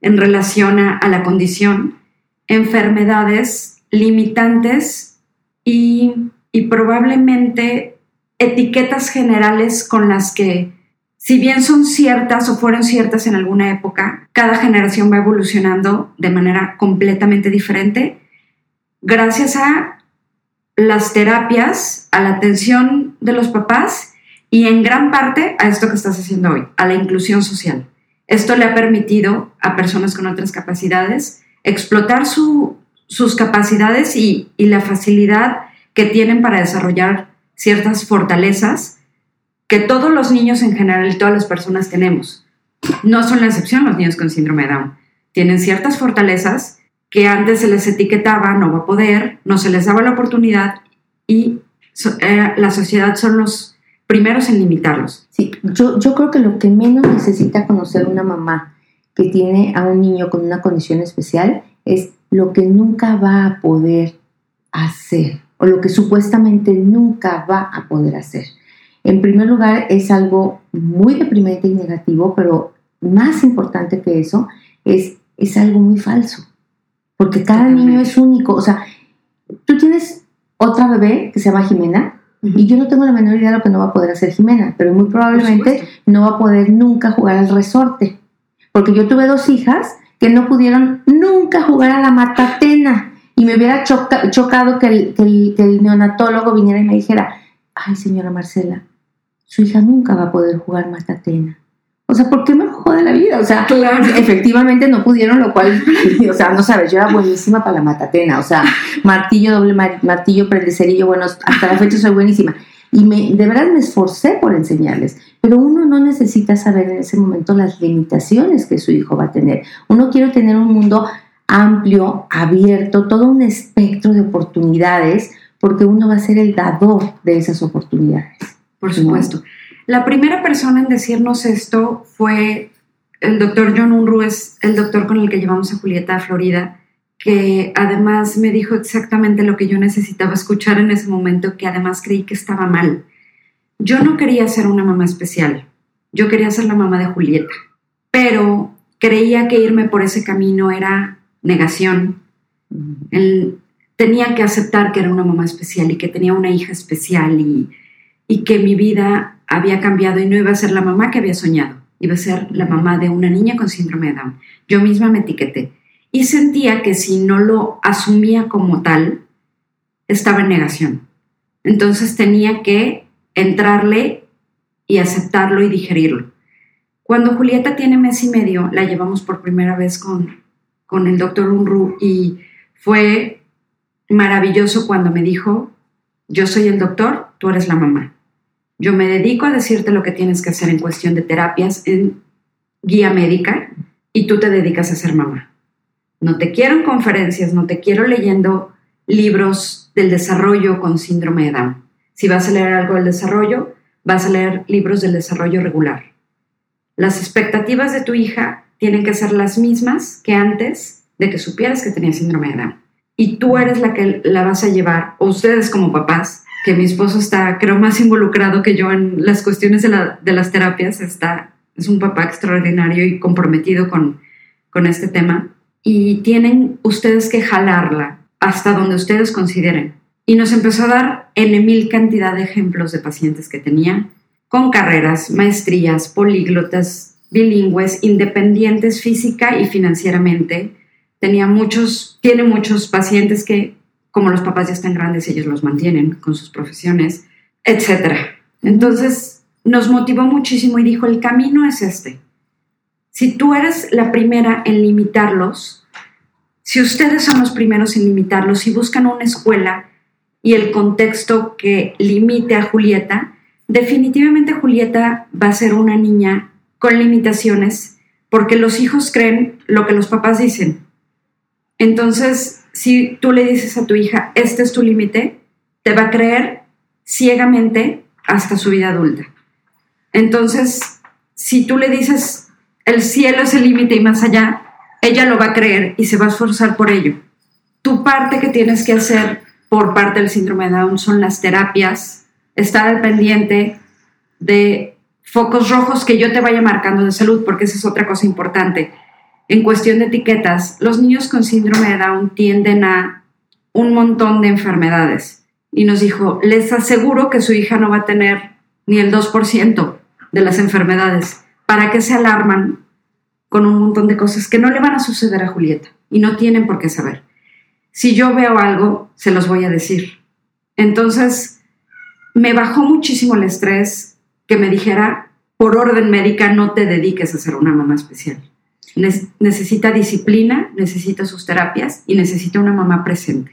en relación a, la condición, enfermedades limitantes y probablemente etiquetas generales con las que, si bien son ciertas o fueron ciertas en alguna época, cada generación va evolucionando de manera completamente diferente gracias a las terapias, a la atención de los papás y en gran parte a esto que estás haciendo hoy, a la inclusión social. Esto le ha permitido a personas con otras capacidades explotar su- sus capacidades y, y la facilidad que tienen para desarrollar ciertas fortalezas que todos los niños en general y todas las personas tenemos. No son la excepción los niños con síndrome de Down. Tienen ciertas fortalezas que antes se les etiquetaba, no va a poder, no se les daba la oportunidad y eh, la sociedad son los primeros en limitarlos. Sí, yo, yo creo que lo que menos necesita conocer una mamá que tiene a un niño con una condición especial es lo que nunca va a poder hacer o lo que supuestamente nunca va a poder hacer. En primer lugar, es algo muy deprimente y negativo, pero más importante que eso es, es algo muy falso, porque cada niño es único. O sea, tú tienes otra bebé que se llama Jimena, y yo no tengo la menor idea de lo que no va a poder hacer Jimena, pero muy probablemente no va a poder nunca jugar al resorte. Porque yo tuve dos hijas que no pudieron nunca jugar a la matatena. Y me hubiera chocado que el, que el neonatólogo viniera y me dijera, ay señora Marcela, su hija nunca va a poder jugar matatena. O sea, ¿por qué me jode la vida? O sea, efectivamente no pudieron, lo cual, o sea, no sabes, yo era buenísima para la matatena, o sea, martillo, doble martillo, prendecerillo, bueno, hasta la fecha soy buenísima. Y me, de verdad me esforcé por enseñarles, pero uno no necesita saber en ese momento las limitaciones que su hijo va a tener. Uno quiere tener un mundo amplio, abierto, todo un espectro de oportunidades, porque uno va a ser el dador de esas oportunidades. Por supuesto. La primera persona en decirnos esto fue el doctor John Unruh, es el doctor con el que llevamos a Julieta a Florida, que además me dijo exactamente lo que yo necesitaba escuchar en ese momento, que además creí que estaba mal. Yo no quería ser una mamá especial, yo quería ser la mamá de Julieta, pero creía que irme por ese camino era negación. tenía que aceptar que era una mamá especial y que tenía una hija especial y, y que mi vida había cambiado y no iba a ser la mamá que había soñado, iba a ser la mamá de una niña con síndrome de Down. Yo misma me etiqueté y sentía que si no lo asumía como tal, estaba en negación. Entonces tenía que entrarle y aceptarlo y digerirlo. Cuando Julieta tiene mes y medio, la llevamos por primera vez con, con el doctor Unru y fue maravilloso cuando me dijo, yo soy el doctor, tú eres la mamá. Yo me dedico a decirte lo que tienes que hacer en cuestión de terapias, en guía médica, y tú te dedicas a ser mamá. No te quiero en conferencias, no te quiero leyendo libros del desarrollo con síndrome de Down. Si vas a leer algo del desarrollo, vas a leer libros del desarrollo regular. Las expectativas de tu hija tienen que ser las mismas que antes de que supieras que tenía síndrome de Down. Y tú eres la que la vas a llevar, o ustedes como papás, que mi esposo está, creo, más involucrado que yo en las cuestiones de, las terapias, está, es un papá extraordinario y comprometido con, con este tema. Y tienen ustedes que jalarla hasta donde ustedes consideren. Y nos empezó a dar en mil cantidad de ejemplos de pacientes que tenía, con carreras, maestrías, políglotas, bilingües, independientes física y financieramente. Tenía muchos, tiene muchos pacientes que como los papás ya están grandes, ellos los mantienen con sus profesiones, etc. Entonces nos motivó muchísimo y dijo, el camino es este. Si tú eres la primera en limitarlos, si ustedes son los primeros en limitarlos, si buscan una escuela y el contexto que limite a Julieta, definitivamente Julieta va a ser una niña con limitaciones porque los hijos creen lo que los papás dicen. Entonces, si tú le dices a tu hija, este es tu límite, te va a creer ciegamente hasta su vida adulta. Entonces, si tú le dices, el cielo es el límite y más allá, ella lo va a creer y se va a esforzar por ello. Tu parte que tienes que hacer por parte del síndrome de Down son las terapias, estar al pendiente de focos rojos que yo te vaya marcando de salud, porque esa es otra cosa importante en cuestión de etiquetas, los niños con síndrome de Down tienden a un montón de enfermedades. Y nos dijo, les aseguro que su hija no va a tener ni el 2% de las enfermedades. ¿Para qué se alarman con un montón de cosas que no le van a suceder a Julieta? Y no tienen por qué saber. Si yo veo algo, se los voy a decir. Entonces, me bajó muchísimo el estrés que me dijera, por orden médica, no te dediques a ser una mamá especial necesita disciplina, necesita sus terapias y necesita una mamá presente.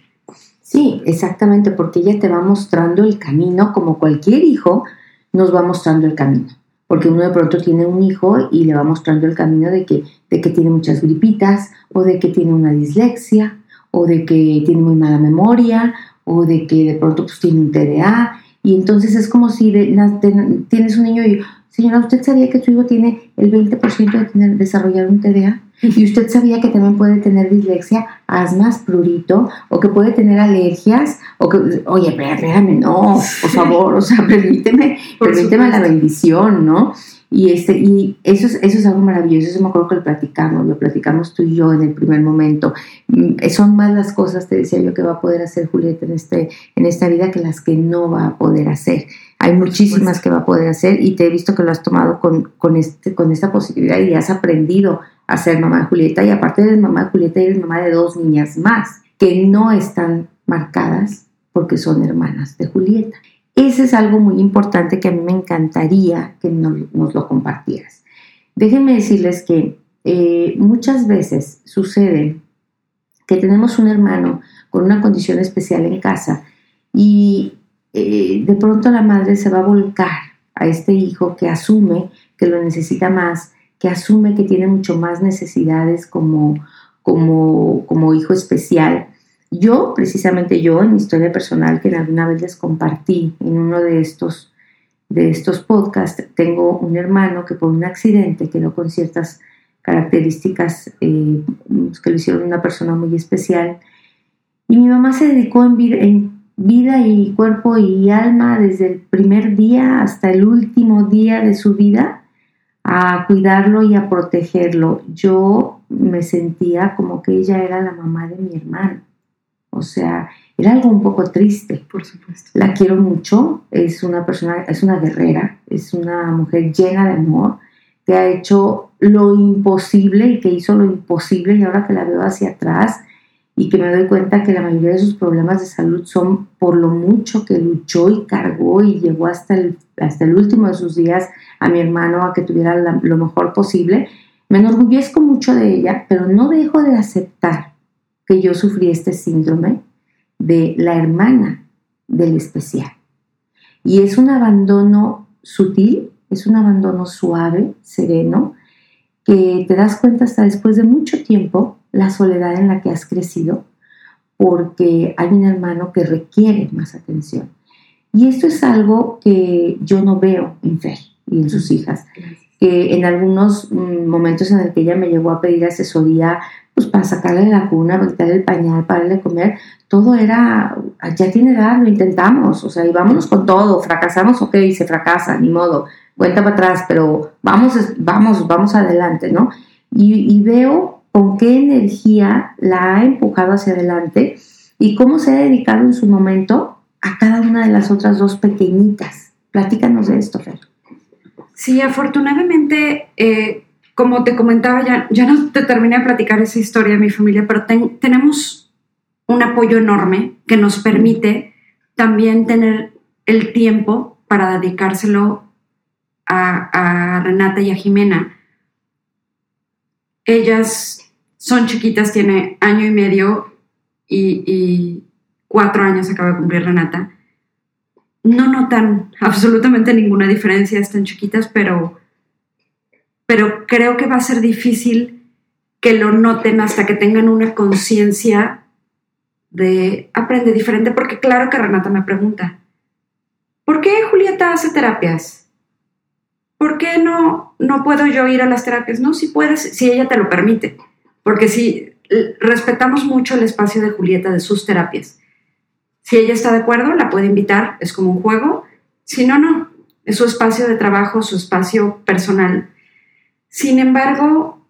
Sí, exactamente, porque ella te va mostrando el camino, como cualquier hijo nos va mostrando el camino. Porque uno de pronto tiene un hijo y le va mostrando el camino de que, de que tiene muchas gripitas, o de que tiene una dislexia, o de que tiene muy mala memoria, o de que de pronto pues, tiene un TDA. Y entonces es como si tienes un niño y, Señora, ¿usted sabía que su hijo tiene el 20% de tener, desarrollar un TDA? ¿Y usted sabía que también puede tener dislexia, asmas, prurito, o que puede tener alergias? O que, oye, espérame, no, por favor, o sea, permíteme, permíteme la bendición, ¿no? Y, este, y eso, es, eso es algo maravilloso, eso me acuerdo que lo platicamos, lo platicamos tú y yo en el primer momento. Mm, son más las cosas, te decía yo, que va a poder hacer Julieta en, este, en esta vida que las que no va a poder hacer. Hay muchísimas que va a poder hacer y te he visto que lo has tomado con, con, este, con esta posibilidad y has aprendido a ser mamá de Julieta y aparte de mamá de Julieta eres mamá de dos niñas más que no están marcadas porque son hermanas de Julieta. Ese es algo muy importante que a mí me encantaría que nos, lo compartieras. Déjenme decirles que eh, muchas veces sucede que tenemos un hermano con una condición especial en casa y eh, de pronto la madre se va a volcar a este hijo que asume que lo necesita más, que asume que tiene mucho más necesidades como, como, como hijo especial yo, precisamente yo, en mi historia personal que alguna vez les compartí en uno de estos, de estos podcasts, tengo un hermano que por un accidente quedó con ciertas características eh, que lo hicieron una persona muy especial. Y mi mamá se dedicó en vida y cuerpo y alma desde el primer día hasta el último día de su vida a cuidarlo y a protegerlo. Yo me sentía como que ella era la mamá de mi hermano. O sea, era algo un poco triste. Por supuesto. La quiero mucho, es una persona, es una guerrera, es una mujer llena de amor, que ha hecho lo imposible y que hizo lo imposible y ahora que la veo hacia atrás y que me doy cuenta que la mayoría de sus problemas de salud son por lo mucho que luchó y cargó y llegó hasta el, hasta el último de sus días a mi hermano a que tuviera lo mejor posible. Me enorgullezco mucho de ella, pero no dejo de aceptar que yo sufrí este síndrome de la hermana del especial. Y es un abandono sutil, es un abandono suave, sereno, que te das cuenta hasta después de mucho tiempo la soledad en la que has crecido, porque hay un hermano que requiere más atención. Y esto es algo que yo no veo en Fer y en sus hijas, que en algunos mm, momentos en el que ella me llegó a pedir asesoría pues para sacarle la cuna, para quitarle el pañal, para darle comer, todo era, ya tiene edad, lo intentamos, o sea, y vámonos con todo, fracasamos, ok, se fracasa, ni modo, vuelta para atrás, pero vamos, vamos, vamos adelante, ¿no? Y, veo con qué energía la ha empujado hacia adelante y cómo se ha dedicado en su momento a cada una de las otras dos pequeñitas. Platícanos de esto, Fer. Sí, afortunadamente eh, como te comentaba, ya, ya no te terminé de platicar esa historia de mi familia, pero tenemos un apoyo enorme que nos permite también tener el tiempo para dedicárselo a, Renata y a Jimena. Ellas son chiquitas, tiene año y medio y, cuatro años acaba de cumplir Renata. No notan absolutamente ninguna diferencia, están chiquitas, pero pero creo que va a ser difícil que lo noten hasta que tengan una conciencia de aprende diferente, porque claro que Renata me pregunta, ¿por qué Julieta hace terapias? ¿Por qué no, no puedo yo ir a las terapias? No, si puedes, si ella te lo permite, porque si respetamos mucho el espacio de Julieta, de sus terapias. Si ella está de acuerdo, la puede invitar, es como un juego. Si no, no, es su espacio de trabajo, su espacio personal. Sin embargo,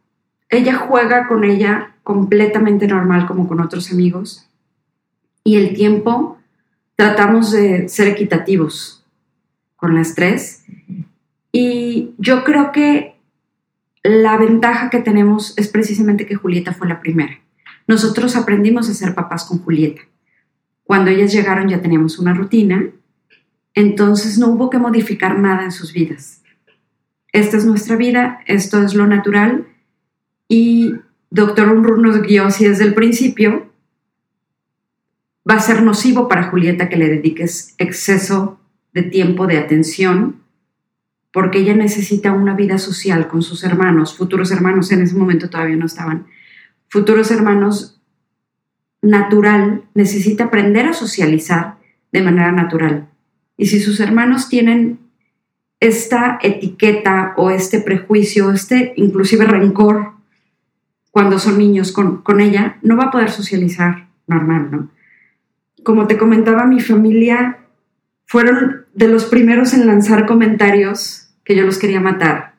ella juega con ella completamente normal como con otros amigos y el tiempo tratamos de ser equitativos con las tres y yo creo que la ventaja que tenemos es precisamente que Julieta fue la primera. Nosotros aprendimos a ser papás con Julieta. Cuando ellas llegaron ya teníamos una rutina, entonces no hubo que modificar nada en sus vidas esta es nuestra vida, esto es lo natural. Y doctor Unrur nos guió si desde el principio va a ser nocivo para Julieta que le dediques exceso de tiempo, de atención, porque ella necesita una vida social con sus hermanos, futuros hermanos, en ese momento todavía no estaban, futuros hermanos natural, necesita aprender a socializar de manera natural. Y si sus hermanos tienen esta etiqueta o este prejuicio, este inclusive rencor cuando son niños con, con ella, no va a poder socializar normal, ¿no? Como te comentaba, mi familia fueron de los primeros en lanzar comentarios que yo los quería matar.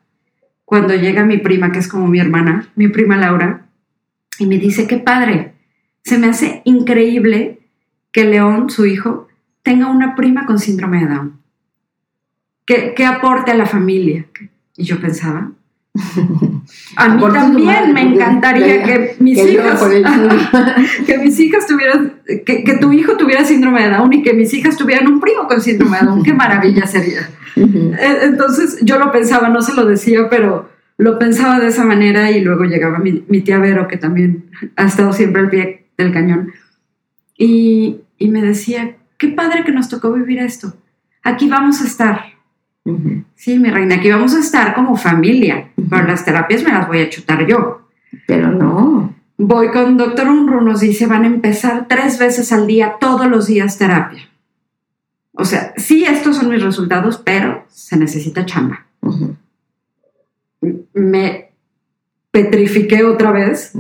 cuando llega mi prima, que es como mi hermana, mi prima Laura, y me dice, qué padre, se me hace increíble que León, su hijo, tenga una prima con síndrome de Down. ¿Qué, qué aporte a la familia? Y yo pensaba, a mí también me encantaría que mis hijas que mis hijas tuvieran que, que, tu hijo tuviera síndrome de Down y que mis hijas tuvieran un primo con síndrome de Down. Qué maravilla sería. Eh, entonces yo lo pensaba no se lo decía pero lo pensaba de esa manera y luego llegaba mi, mi tía Vero que también ha estado siempre al pie del cañón y, y me decía qué padre que nos tocó vivir esto. Aquí vamos a estar Sí, mi reina, aquí vamos a estar como familia, pero las terapias me las voy a chutar yo. Pero no. Voy con doctor Unru, nos dice, van a empezar tres veces al día, todos los días terapia. O sea, sí, estos son mis resultados, pero se necesita chamba. Me petrifiqué otra vez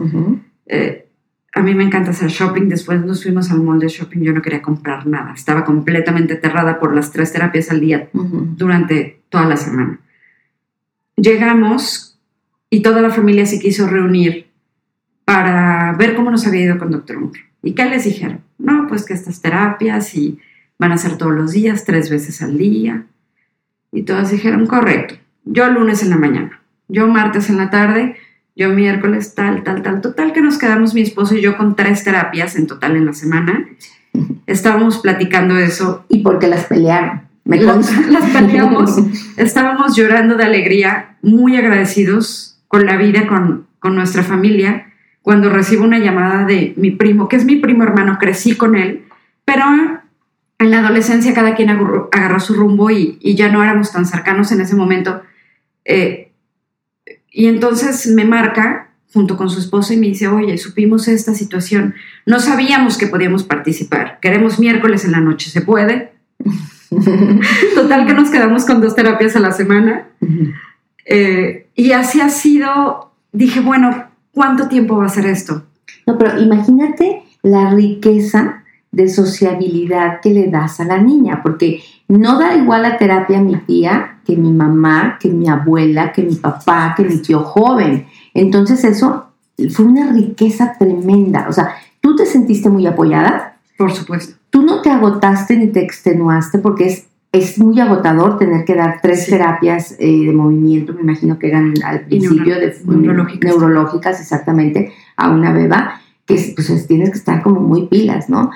a mí me encanta hacer shopping. Después nos fuimos al mall de shopping. Yo no quería comprar nada. Estaba completamente aterrada por las tres terapias al día durante toda la semana. Llegamos y toda la familia se quiso reunir para ver cómo nos había ido con Doctor Moore. ¿Y qué les dijeron? No, pues que estas terapias y van a ser todos los días, tres veces al día. Y todas dijeron, correcto. Yo lunes en la mañana, yo martes en la tarde yo miércoles tal, tal, tal. Total que nos quedamos mi esposo y yo con tres terapias en total en la semana. Estábamos platicando eso. ¿Y por qué las pelearon? Me las, las peleamos. Estábamos llorando de alegría, muy agradecidos con la vida, con, con nuestra familia, cuando recibo una llamada de mi primo, que es mi primo hermano, crecí con él, pero en la adolescencia cada quien agarró, agarró su rumbo y, y, ya no éramos tan cercanos en ese momento. Eh, y entonces me marca junto con su esposa y me dice, oye, supimos esta situación, no sabíamos que podíamos participar, queremos miércoles en la noche, ¿se puede? Total que nos quedamos con dos terapias a la semana. Eh, y así ha sido, dije, bueno, ¿cuánto tiempo va a ser esto? No, pero imagínate la riqueza de sociabilidad que le das a la niña, porque no da igual la terapia a mi tía que mi mamá, que mi abuela, que mi papá, que mi tío joven. Entonces eso fue una riqueza tremenda. O sea, ¿tú te sentiste muy apoyada? Por supuesto. Tú no te agotaste ni te extenuaste porque es, es muy agotador tener que dar tres terapias eh, de movimiento, me imagino que eran al principio de neurológicas. neurológicas, exactamente, a una beba, que pues tienes que estar como muy pilas, ¿no?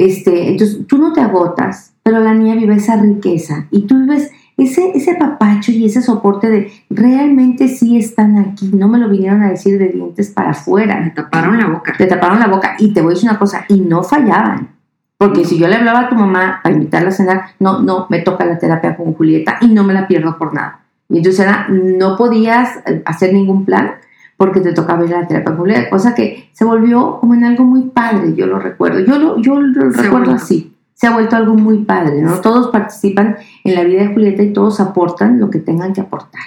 Este, entonces tú no te agotas, pero la niña vive esa riqueza y tú vives ese, ese papacho y ese soporte de realmente sí están aquí, no me lo vinieron a decir de dientes para afuera. Me taparon la boca. Te taparon la boca y te voy a decir una cosa, y no fallaban. Porque si yo le hablaba a tu mamá para invitarla a cenar, no, no, me toca la terapia con Julieta y no me la pierdo por nada. Y entonces era, no podías eh, hacer ningún plan porque te tocaba ir a la terapia Julieta, cosa que se volvió como en algo muy padre, yo lo recuerdo. Yo lo, yo lo recuerdo así se ha vuelto algo muy padre, ¿no? Todos participan en la vida de Julieta y todos aportan lo que tengan que aportar.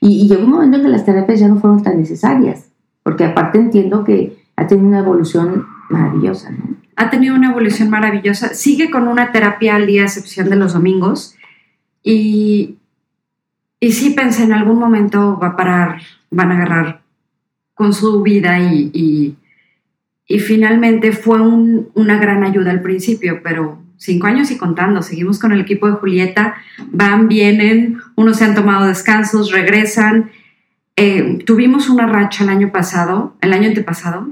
Y, y, llegó un momento en que las terapias ya no fueron tan necesarias, porque aparte entiendo que ha tenido una evolución maravillosa, ¿no? Ha tenido una evolución maravillosa. Sigue con una terapia al día, a excepción de los domingos. Y, y sí pensé, en algún momento va a parar, van a agarrar con su vida y, y, y finalmente fue un, una gran ayuda al principio, pero cinco años y contando. Seguimos con el equipo de Julieta, van, vienen, unos se han tomado descansos, regresan. Eh, tuvimos una racha el año pasado, el año antepasado.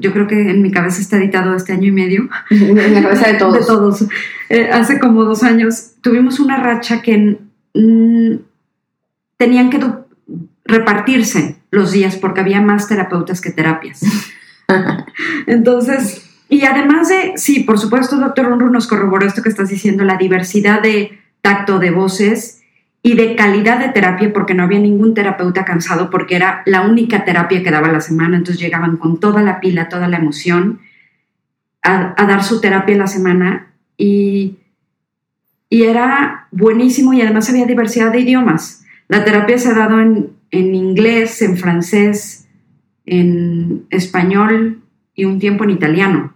Yo creo que en mi cabeza está editado este año y medio. En la cabeza de todos. De todos. Eh, hace como dos años tuvimos una racha que mm, tenían que repartirse los días porque había más terapeutas que terapias. Entonces, y además de, sí, por supuesto, doctor Unru nos corroboró esto que estás diciendo, la diversidad de tacto de voces y de calidad de terapia, porque no había ningún terapeuta cansado, porque era la única terapia que daba la semana, entonces llegaban con toda la pila, toda la emoción a, a dar su terapia la semana y, y era buenísimo y además había diversidad de idiomas. La terapia se ha dado en, en inglés, en francés, en español y un tiempo en italiano.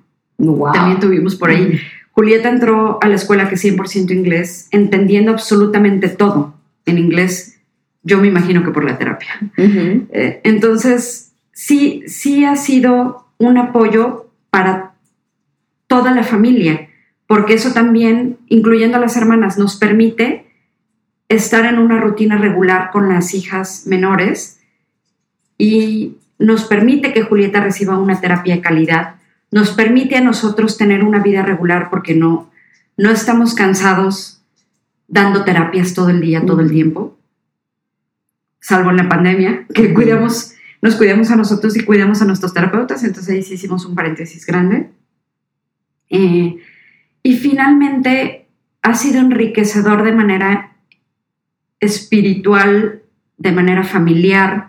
También tuvimos por ahí. Julieta entró a la escuela que es 100% inglés, entendiendo absolutamente todo en inglés yo me imagino que por la terapia. Eh, entonces, sí, sí ha sido un apoyo para toda la familia, porque eso también, incluyendo a las hermanas, nos permite estar en una rutina regular con las hijas menores y nos permite que Julieta reciba una terapia de calidad, nos permite a nosotros tener una vida regular porque no, no estamos cansados dando terapias todo el día, todo el tiempo, salvo en la pandemia, que cuidamos, nos cuidamos a nosotros y cuidamos a nuestros terapeutas, entonces ahí sí hicimos un paréntesis grande. Eh, y finalmente ha sido enriquecedor de manera espiritual, de manera familiar.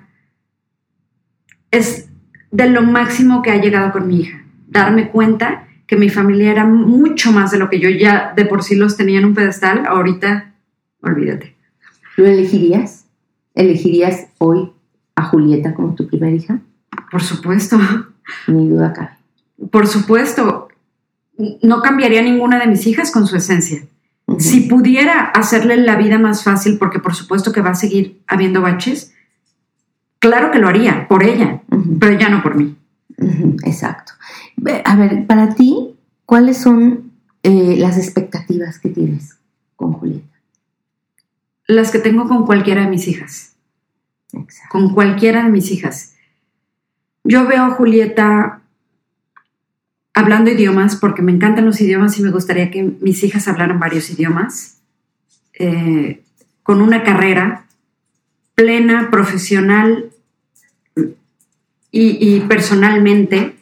Es de lo máximo que ha llegado con mi hija, darme cuenta que mi familia era mucho más de lo que yo ya de por sí los tenía en un pedestal, ahorita olvídate. ¿Lo elegirías? ¿Elegirías hoy a Julieta como tu primera hija? Por supuesto. Ni duda cabe. Por supuesto no cambiaría ninguna de mis hijas con su esencia. Si pudiera hacerle la vida más fácil, porque por supuesto que va a seguir habiendo baches, claro que lo haría por ella, pero ya no por mí. Exacto. A ver, para ti, ¿cuáles son eh, las expectativas que tienes con Julieta? Las que tengo con cualquiera de mis hijas. Exacto. Con cualquiera de mis hijas. Yo veo a Julieta hablando idiomas, porque me encantan los idiomas y me gustaría que mis hijas hablaran varios idiomas, eh, con una carrera plena, profesional y, personalmente,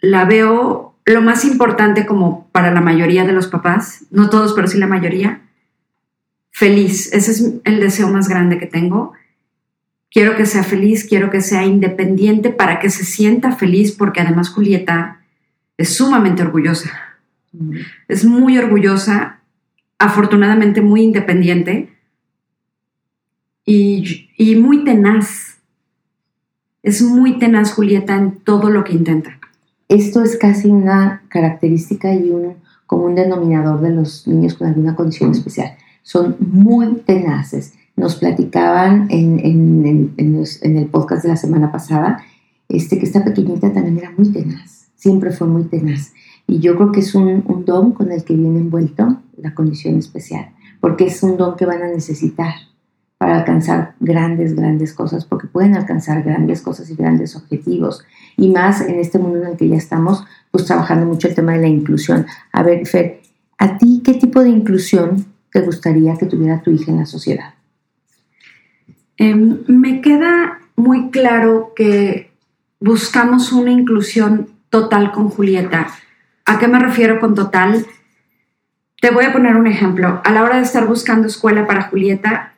la veo lo más importante como para la mayoría de los papás, no todos, pero sí la mayoría, feliz. Ese es el deseo más grande que tengo quiero que sea feliz, quiero que sea independiente para que se sienta feliz, porque además Julieta es sumamente orgullosa. Es muy orgullosa, afortunadamente muy independiente y, muy tenaz. Es muy tenaz Julieta en todo lo que intenta. Esto es casi una característica y un común denominador de los niños con alguna condición especial. Son muy tenaces nos platicaban en, el podcast de la semana pasada este, que esta pequeñita también era muy tenaz, siempre fue muy tenaz. Y yo creo que es un, un don con el que viene envuelto la condición especial, porque es un don que van a necesitar para alcanzar grandes, grandes cosas, porque pueden alcanzar grandes cosas y grandes objetivos. Y más en este mundo en el que ya estamos, pues trabajando mucho el tema de la inclusión. A ver, Fer, ¿a ti qué tipo de inclusión te gustaría que tuviera tu hija en la sociedad? Em, me queda muy claro que buscamos una inclusión total con Julieta. ¿A qué me refiero con total? Te voy a poner un ejemplo. A la hora de estar buscando escuela para Julieta,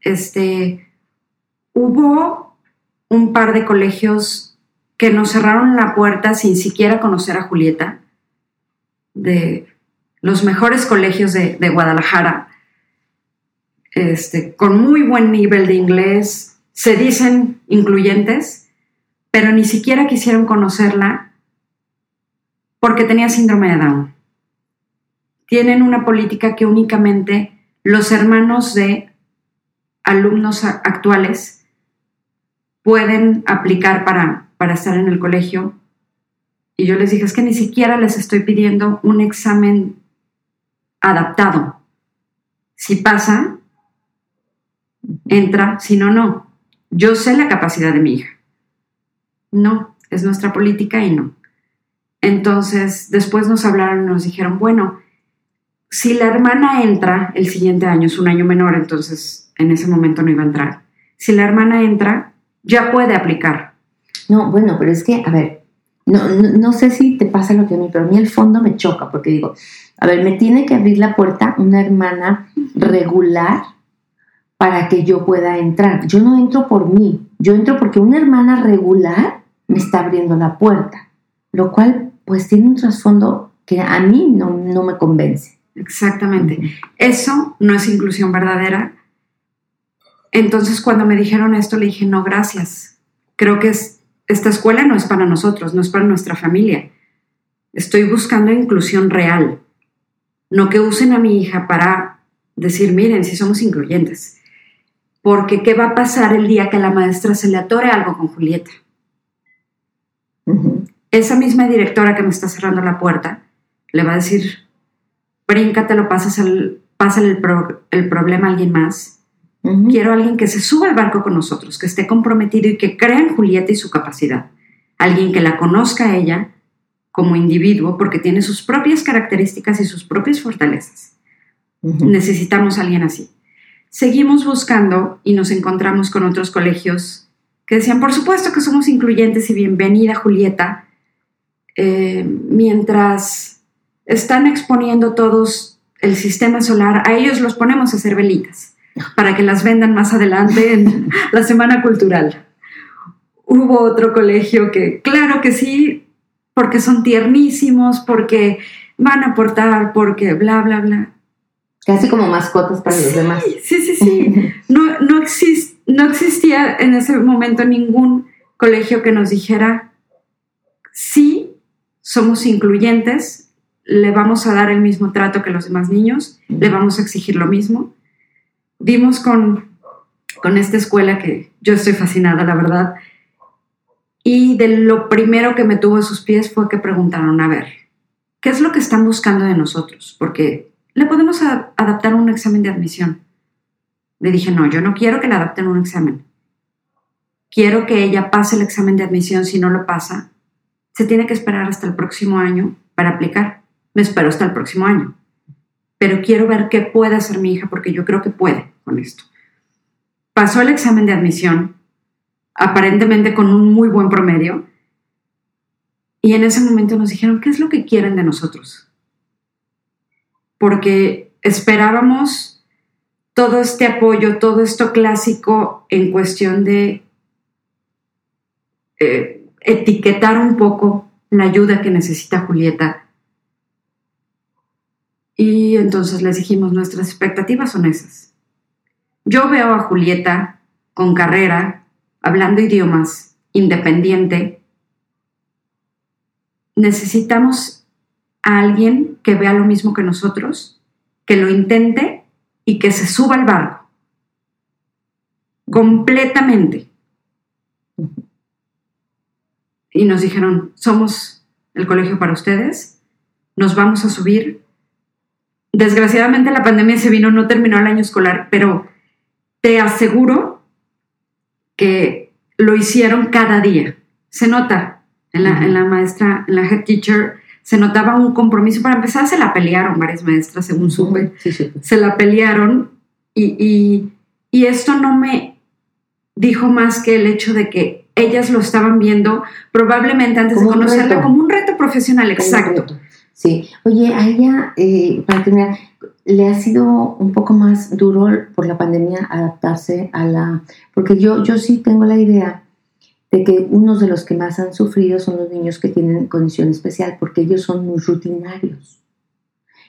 este, hubo un par de colegios que nos cerraron la puerta sin siquiera conocer a Julieta, de los mejores colegios de Guadalajara este, con muy buen nivel de inglés, se dicen incluyentes, pero ni siquiera quisieron conocerla porque tenía síndrome de Down. Tienen una política que únicamente los hermanos de alumnos actuales pueden aplicar para, para estar en el colegio. Y yo les dije, es que ni siquiera les estoy pidiendo un examen adaptado. Si pasa, entra, si no, no. Yo sé la capacidad de mi hija. No, es nuestra política y no. Entonces, después nos hablaron y nos dijeron, bueno, si la hermana entra el siguiente año, es un año menor, entonces en ese momento no iba a entrar. Si la hermana entra, ya puede aplicar. No, bueno, pero es que, a ver, no, no, sé si te pasa lo que a mí, pero a mí el fondo me choca porque digo, a ver, me tiene que abrir la puerta una hermana regular para que yo pueda entrar. Yo no entro por mí, yo entro porque una hermana regular me está abriendo la puerta, lo cual pues tiene un trasfondo que a mí no, me convence. Exactamente. Eso no es inclusión verdadera. Entonces cuando me dijeron esto le dije, no, gracias. Creo que esta escuela no es para nosotros, no es para nuestra familia. Estoy buscando inclusión real. No que usen a mi hija para decir, miren, si somos incluyentes porque ¿qué va a pasar el día que la maestra se le atore algo con Julieta? Esa misma directora que me está cerrando la puerta le va a decir, bríncate, pasas el, pásale el, el problema a alguien más. Quiero a alguien que se suba al barco con nosotros, que esté comprometido y que crea en Julieta y su capacidad. Alguien que la conozca a ella como individuo porque tiene sus propias características y sus propias fortalezas. Necesitamos a alguien así. Seguimos buscando y nos encontramos con otros colegios que decían, por supuesto que somos incluyentes y bienvenida Julieta, eh, mientras están exponiendo todos el sistema solar, a ellos los ponemos a hacer velitas para que las vendan más adelante en la Semana Cultural. Hubo otro colegio que, claro que sí, porque son tiernísimos, porque van a aportar, porque bla, bla, bla. Casi como mascotas para los demás. Sí, sí, sí. No, no, no existía en ese momento ningún colegio que nos dijera, sí, somos incluyentes, le vamos a dar el mismo trato que los demás niños, le vamos a exigir lo mismo. Vimos con, con esta escuela que yo estoy fascinada, la verdad, y de lo primero que me tuvo a sus pies fue que preguntaron, a ver, ¿qué es lo que están buscando de nosotros? Porque le podemos adaptar un examen de admisión. Le dije, no, yo no quiero que le adapten un examen. Quiero que ella pase el examen de admisión. Si no lo pasa, se tiene que esperar hasta el próximo año para aplicar. Me espero hasta el próximo año. Pero quiero ver qué puede hacer mi hija porque yo creo que puede con esto. Pasó el examen de admisión aparentemente con un muy buen promedio. Y en ese momento nos dijeron, ¿qué es lo que quieren de nosotros? Porque esperábamos todo este apoyo, todo esto clásico en cuestión de eh, etiquetar un poco la ayuda que necesita Julieta. Y entonces les dijimos, nuestras expectativas son esas. Yo veo a Julieta con carrera, hablando idiomas, independiente, necesitamos a alguien que vea lo mismo que nosotros, que lo intente y que se suba al barco. Completamente. Y nos dijeron, somos el colegio para ustedes, nos vamos a subir. Desgraciadamente la pandemia se vino, no terminó el año escolar, pero te aseguro que lo hicieron cada día. Se nota en la, maestra, en la head teacher, se notaba un compromiso. Para empezar, se la pelearon varias maestras, según supe. Se la pelearon y, esto no me dijo más que el hecho de que ellas lo estaban viendo probablemente antes de conocerla como un reto profesional, exacto. Sí, oye, a ella, eh, para terminar, le ha sido un poco más duro por la pandemia adaptarse a la... Porque yo, yo sí tengo la idea de que unos de los que más han sufrido son los niños que tienen condición especial, porque ellos son muy rutinarios.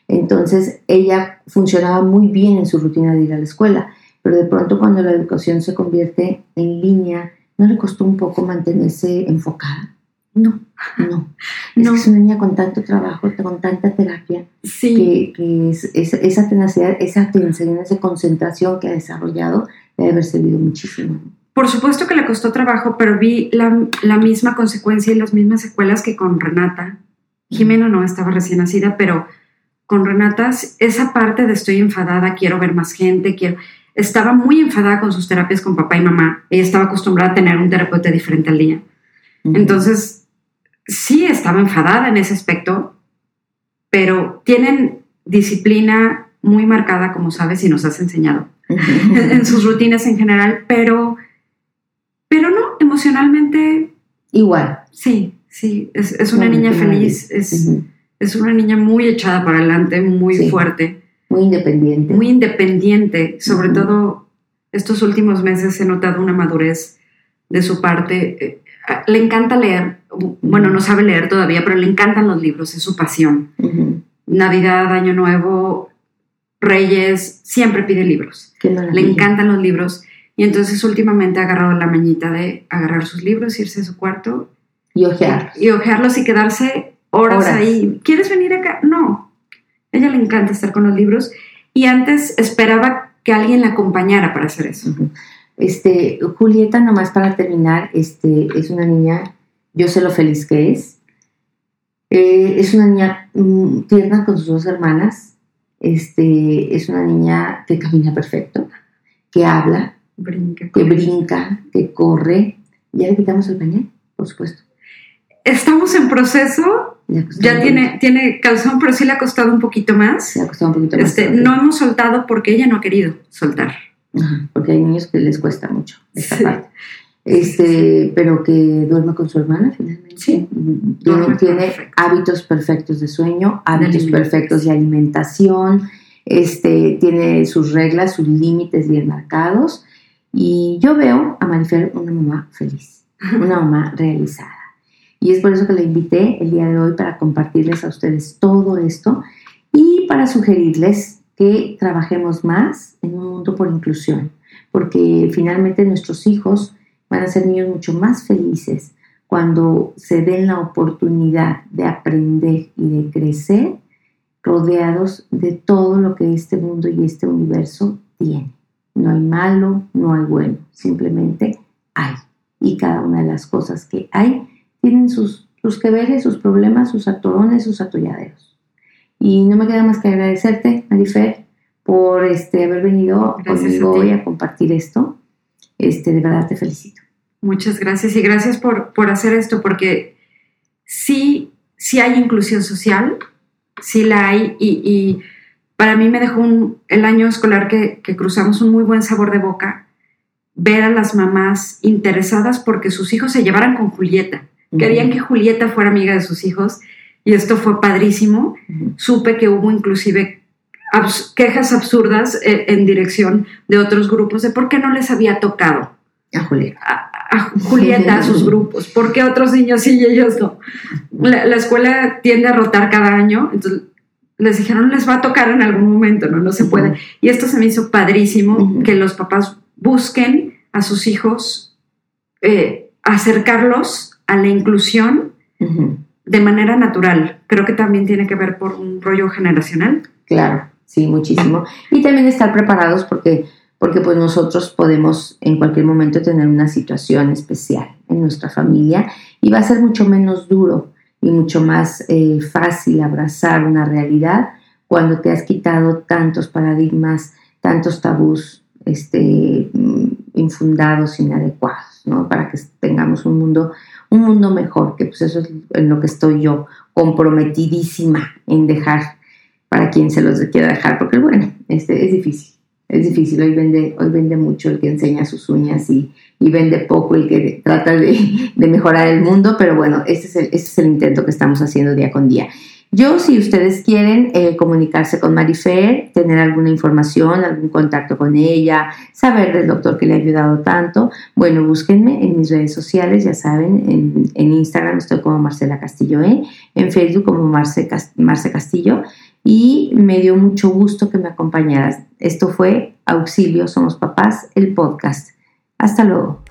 Entonces, ella funcionaba muy bien en su rutina de ir a la escuela, pero de pronto cuando la educación se convierte en línea, ¿no le costó un poco mantenerse enfocada? No, no. Es, no. es una niña con tanto trabajo, con tanta terapia, sí. que, esa tenacidad, esa atención, esa concentración que ha desarrollado, debe haber servido muchísimo. Por supuesto que le costó trabajo, pero vi la, la misma consecuencia y las mismas secuelas que con Renata. Jimena no estaba recién nacida, pero con Renata esa parte de estoy enfadada, quiero ver más gente, quiero... Estaba muy enfadada con sus terapias con papá y mamá. Ella estaba acostumbrada a tener un terapeuta diferente al día. Entonces, sí estaba enfadada en ese aspecto, pero tienen disciplina muy marcada, como sabes, y nos has enseñado, en sus rutinas en general, pero, emocionalmente. Igual. Sí, sí, es, una niña feliz, es, es, una niña muy echada para adelante, muy fuerte. Muy independiente. Muy independiente, sobre todo estos últimos meses he notado una madurez de su parte. Eh, le encanta leer, bueno, no sabe leer todavía, pero le encantan los libros, es su pasión. Navidad, Año Nuevo, Reyes, siempre pide libros. Le encantan los libros. Y entonces últimamente ha agarrado la mañita de agarrar sus libros, irse a su cuarto. Y ojearlos. Y, ojearlos y quedarse horas, ahí. ¿Quieres venir acá? No. A ella le encanta estar con los libros. Y antes esperaba que alguien la acompañara para hacer eso. Este, Julieta, nomás para terminar, este, es una niña, yo sé lo feliz que es. Eh, es una niña mm, tierna con sus dos hermanas. Este, es una niña que camina perfecto, que habla, Brinca. que brinca, que corre. Ya le quitamos el pañal, por supuesto. Estamos en proceso. Ya tiene, tiene calzón, pero sí le ha costado un poquito más. Le ha costado un poquito más. Este, no hemos soltado porque ella no ha querido soltar. Ajá, porque hay niños que les cuesta mucho esta Sí. parte. Este, pero que duerme con su hermana finalmente. Sí. Tiene, Duerme tiene hábitos perfectos de sueño, hábitos perfectos de alimentación, este, tiene sus reglas, sus límites bien marcados. Y yo veo a Marifer una mamá feliz, una mamá realizada. Y es por eso que la invité el día de hoy para compartirles a ustedes todo esto y para sugerirles que trabajemos más en un mundo por inclusión, porque finalmente nuestros hijos van a ser niños mucho más felices cuando se den la oportunidad de aprender y de crecer rodeados de todo lo que este mundo y este universo tiene. No hay malo, no hay bueno, simplemente hay. Y cada una de las cosas que hay tienen sus, sus que veres, sus problemas, sus atorones, sus atolladeros. Y no me queda más que agradecerte, Marifer, por este, haber venido Gracias conmigo a hoy a compartir esto. Este, de verdad te felicito. Muchas gracias y gracias por, por hacer esto porque sí, sí hay inclusión social, sí la hay y, y para mí me dejó un- el año escolar que, que cruzamos un muy buen sabor de boca ver a las mamás interesadas porque sus hijos se llevaran con Julieta. Querían que Julieta fuera amiga de sus hijos y esto fue padrísimo. Supe que hubo inclusive abs- quejas absurdas eh, en dirección de otros grupos de por qué no les había tocado A Julieta. a, a Julieta, a sus grupos, ¿por qué otros niños sí y ellos no? La, la escuela tiende a rotar cada año, entonces les dijeron, les va a tocar en algún momento, ¿no? No se puede. Y esto se me hizo padrísimo, que los papás busquen a sus hijos, eh, acercarlos a la inclusión de manera natural. Creo que también tiene que ver por un rollo generacional. Claro, sí, muchísimo. Y también estar preparados porque, porque pues nosotros podemos en cualquier momento tener una situación especial en nuestra familia y va a ser mucho menos duro y mucho más eh, fácil abrazar una realidad cuando te has quitado tantos paradigmas, tantos tabús este, mm, infundados, inadecuados, ¿no? Para que tengamos un mundo, un mundo mejor, que pues eso es en lo que estoy yo comprometidísima en dejar para quien se los quiera dejar, porque bueno, este, es difícil, es difícil, hoy vende, hoy vende mucho el que enseña sus uñas y, y vende poco el que trata de, de mejorar el mundo, pero bueno, ese es, el, ese es el intento que estamos haciendo día con día. Yo, si ustedes quieren eh, comunicarse con Marifer, tener alguna información, algún contacto con ella, saber del doctor que le ha ayudado tanto, bueno, búsquenme en mis redes sociales, ya saben, en, en Instagram estoy como Marcela Castillo, ¿eh? en Facebook como Marce, Marce Castillo, y me dio mucho gusto que me acompañaras. Esto fue Auxilio, Somos Papás, el podcast. Hasta luego.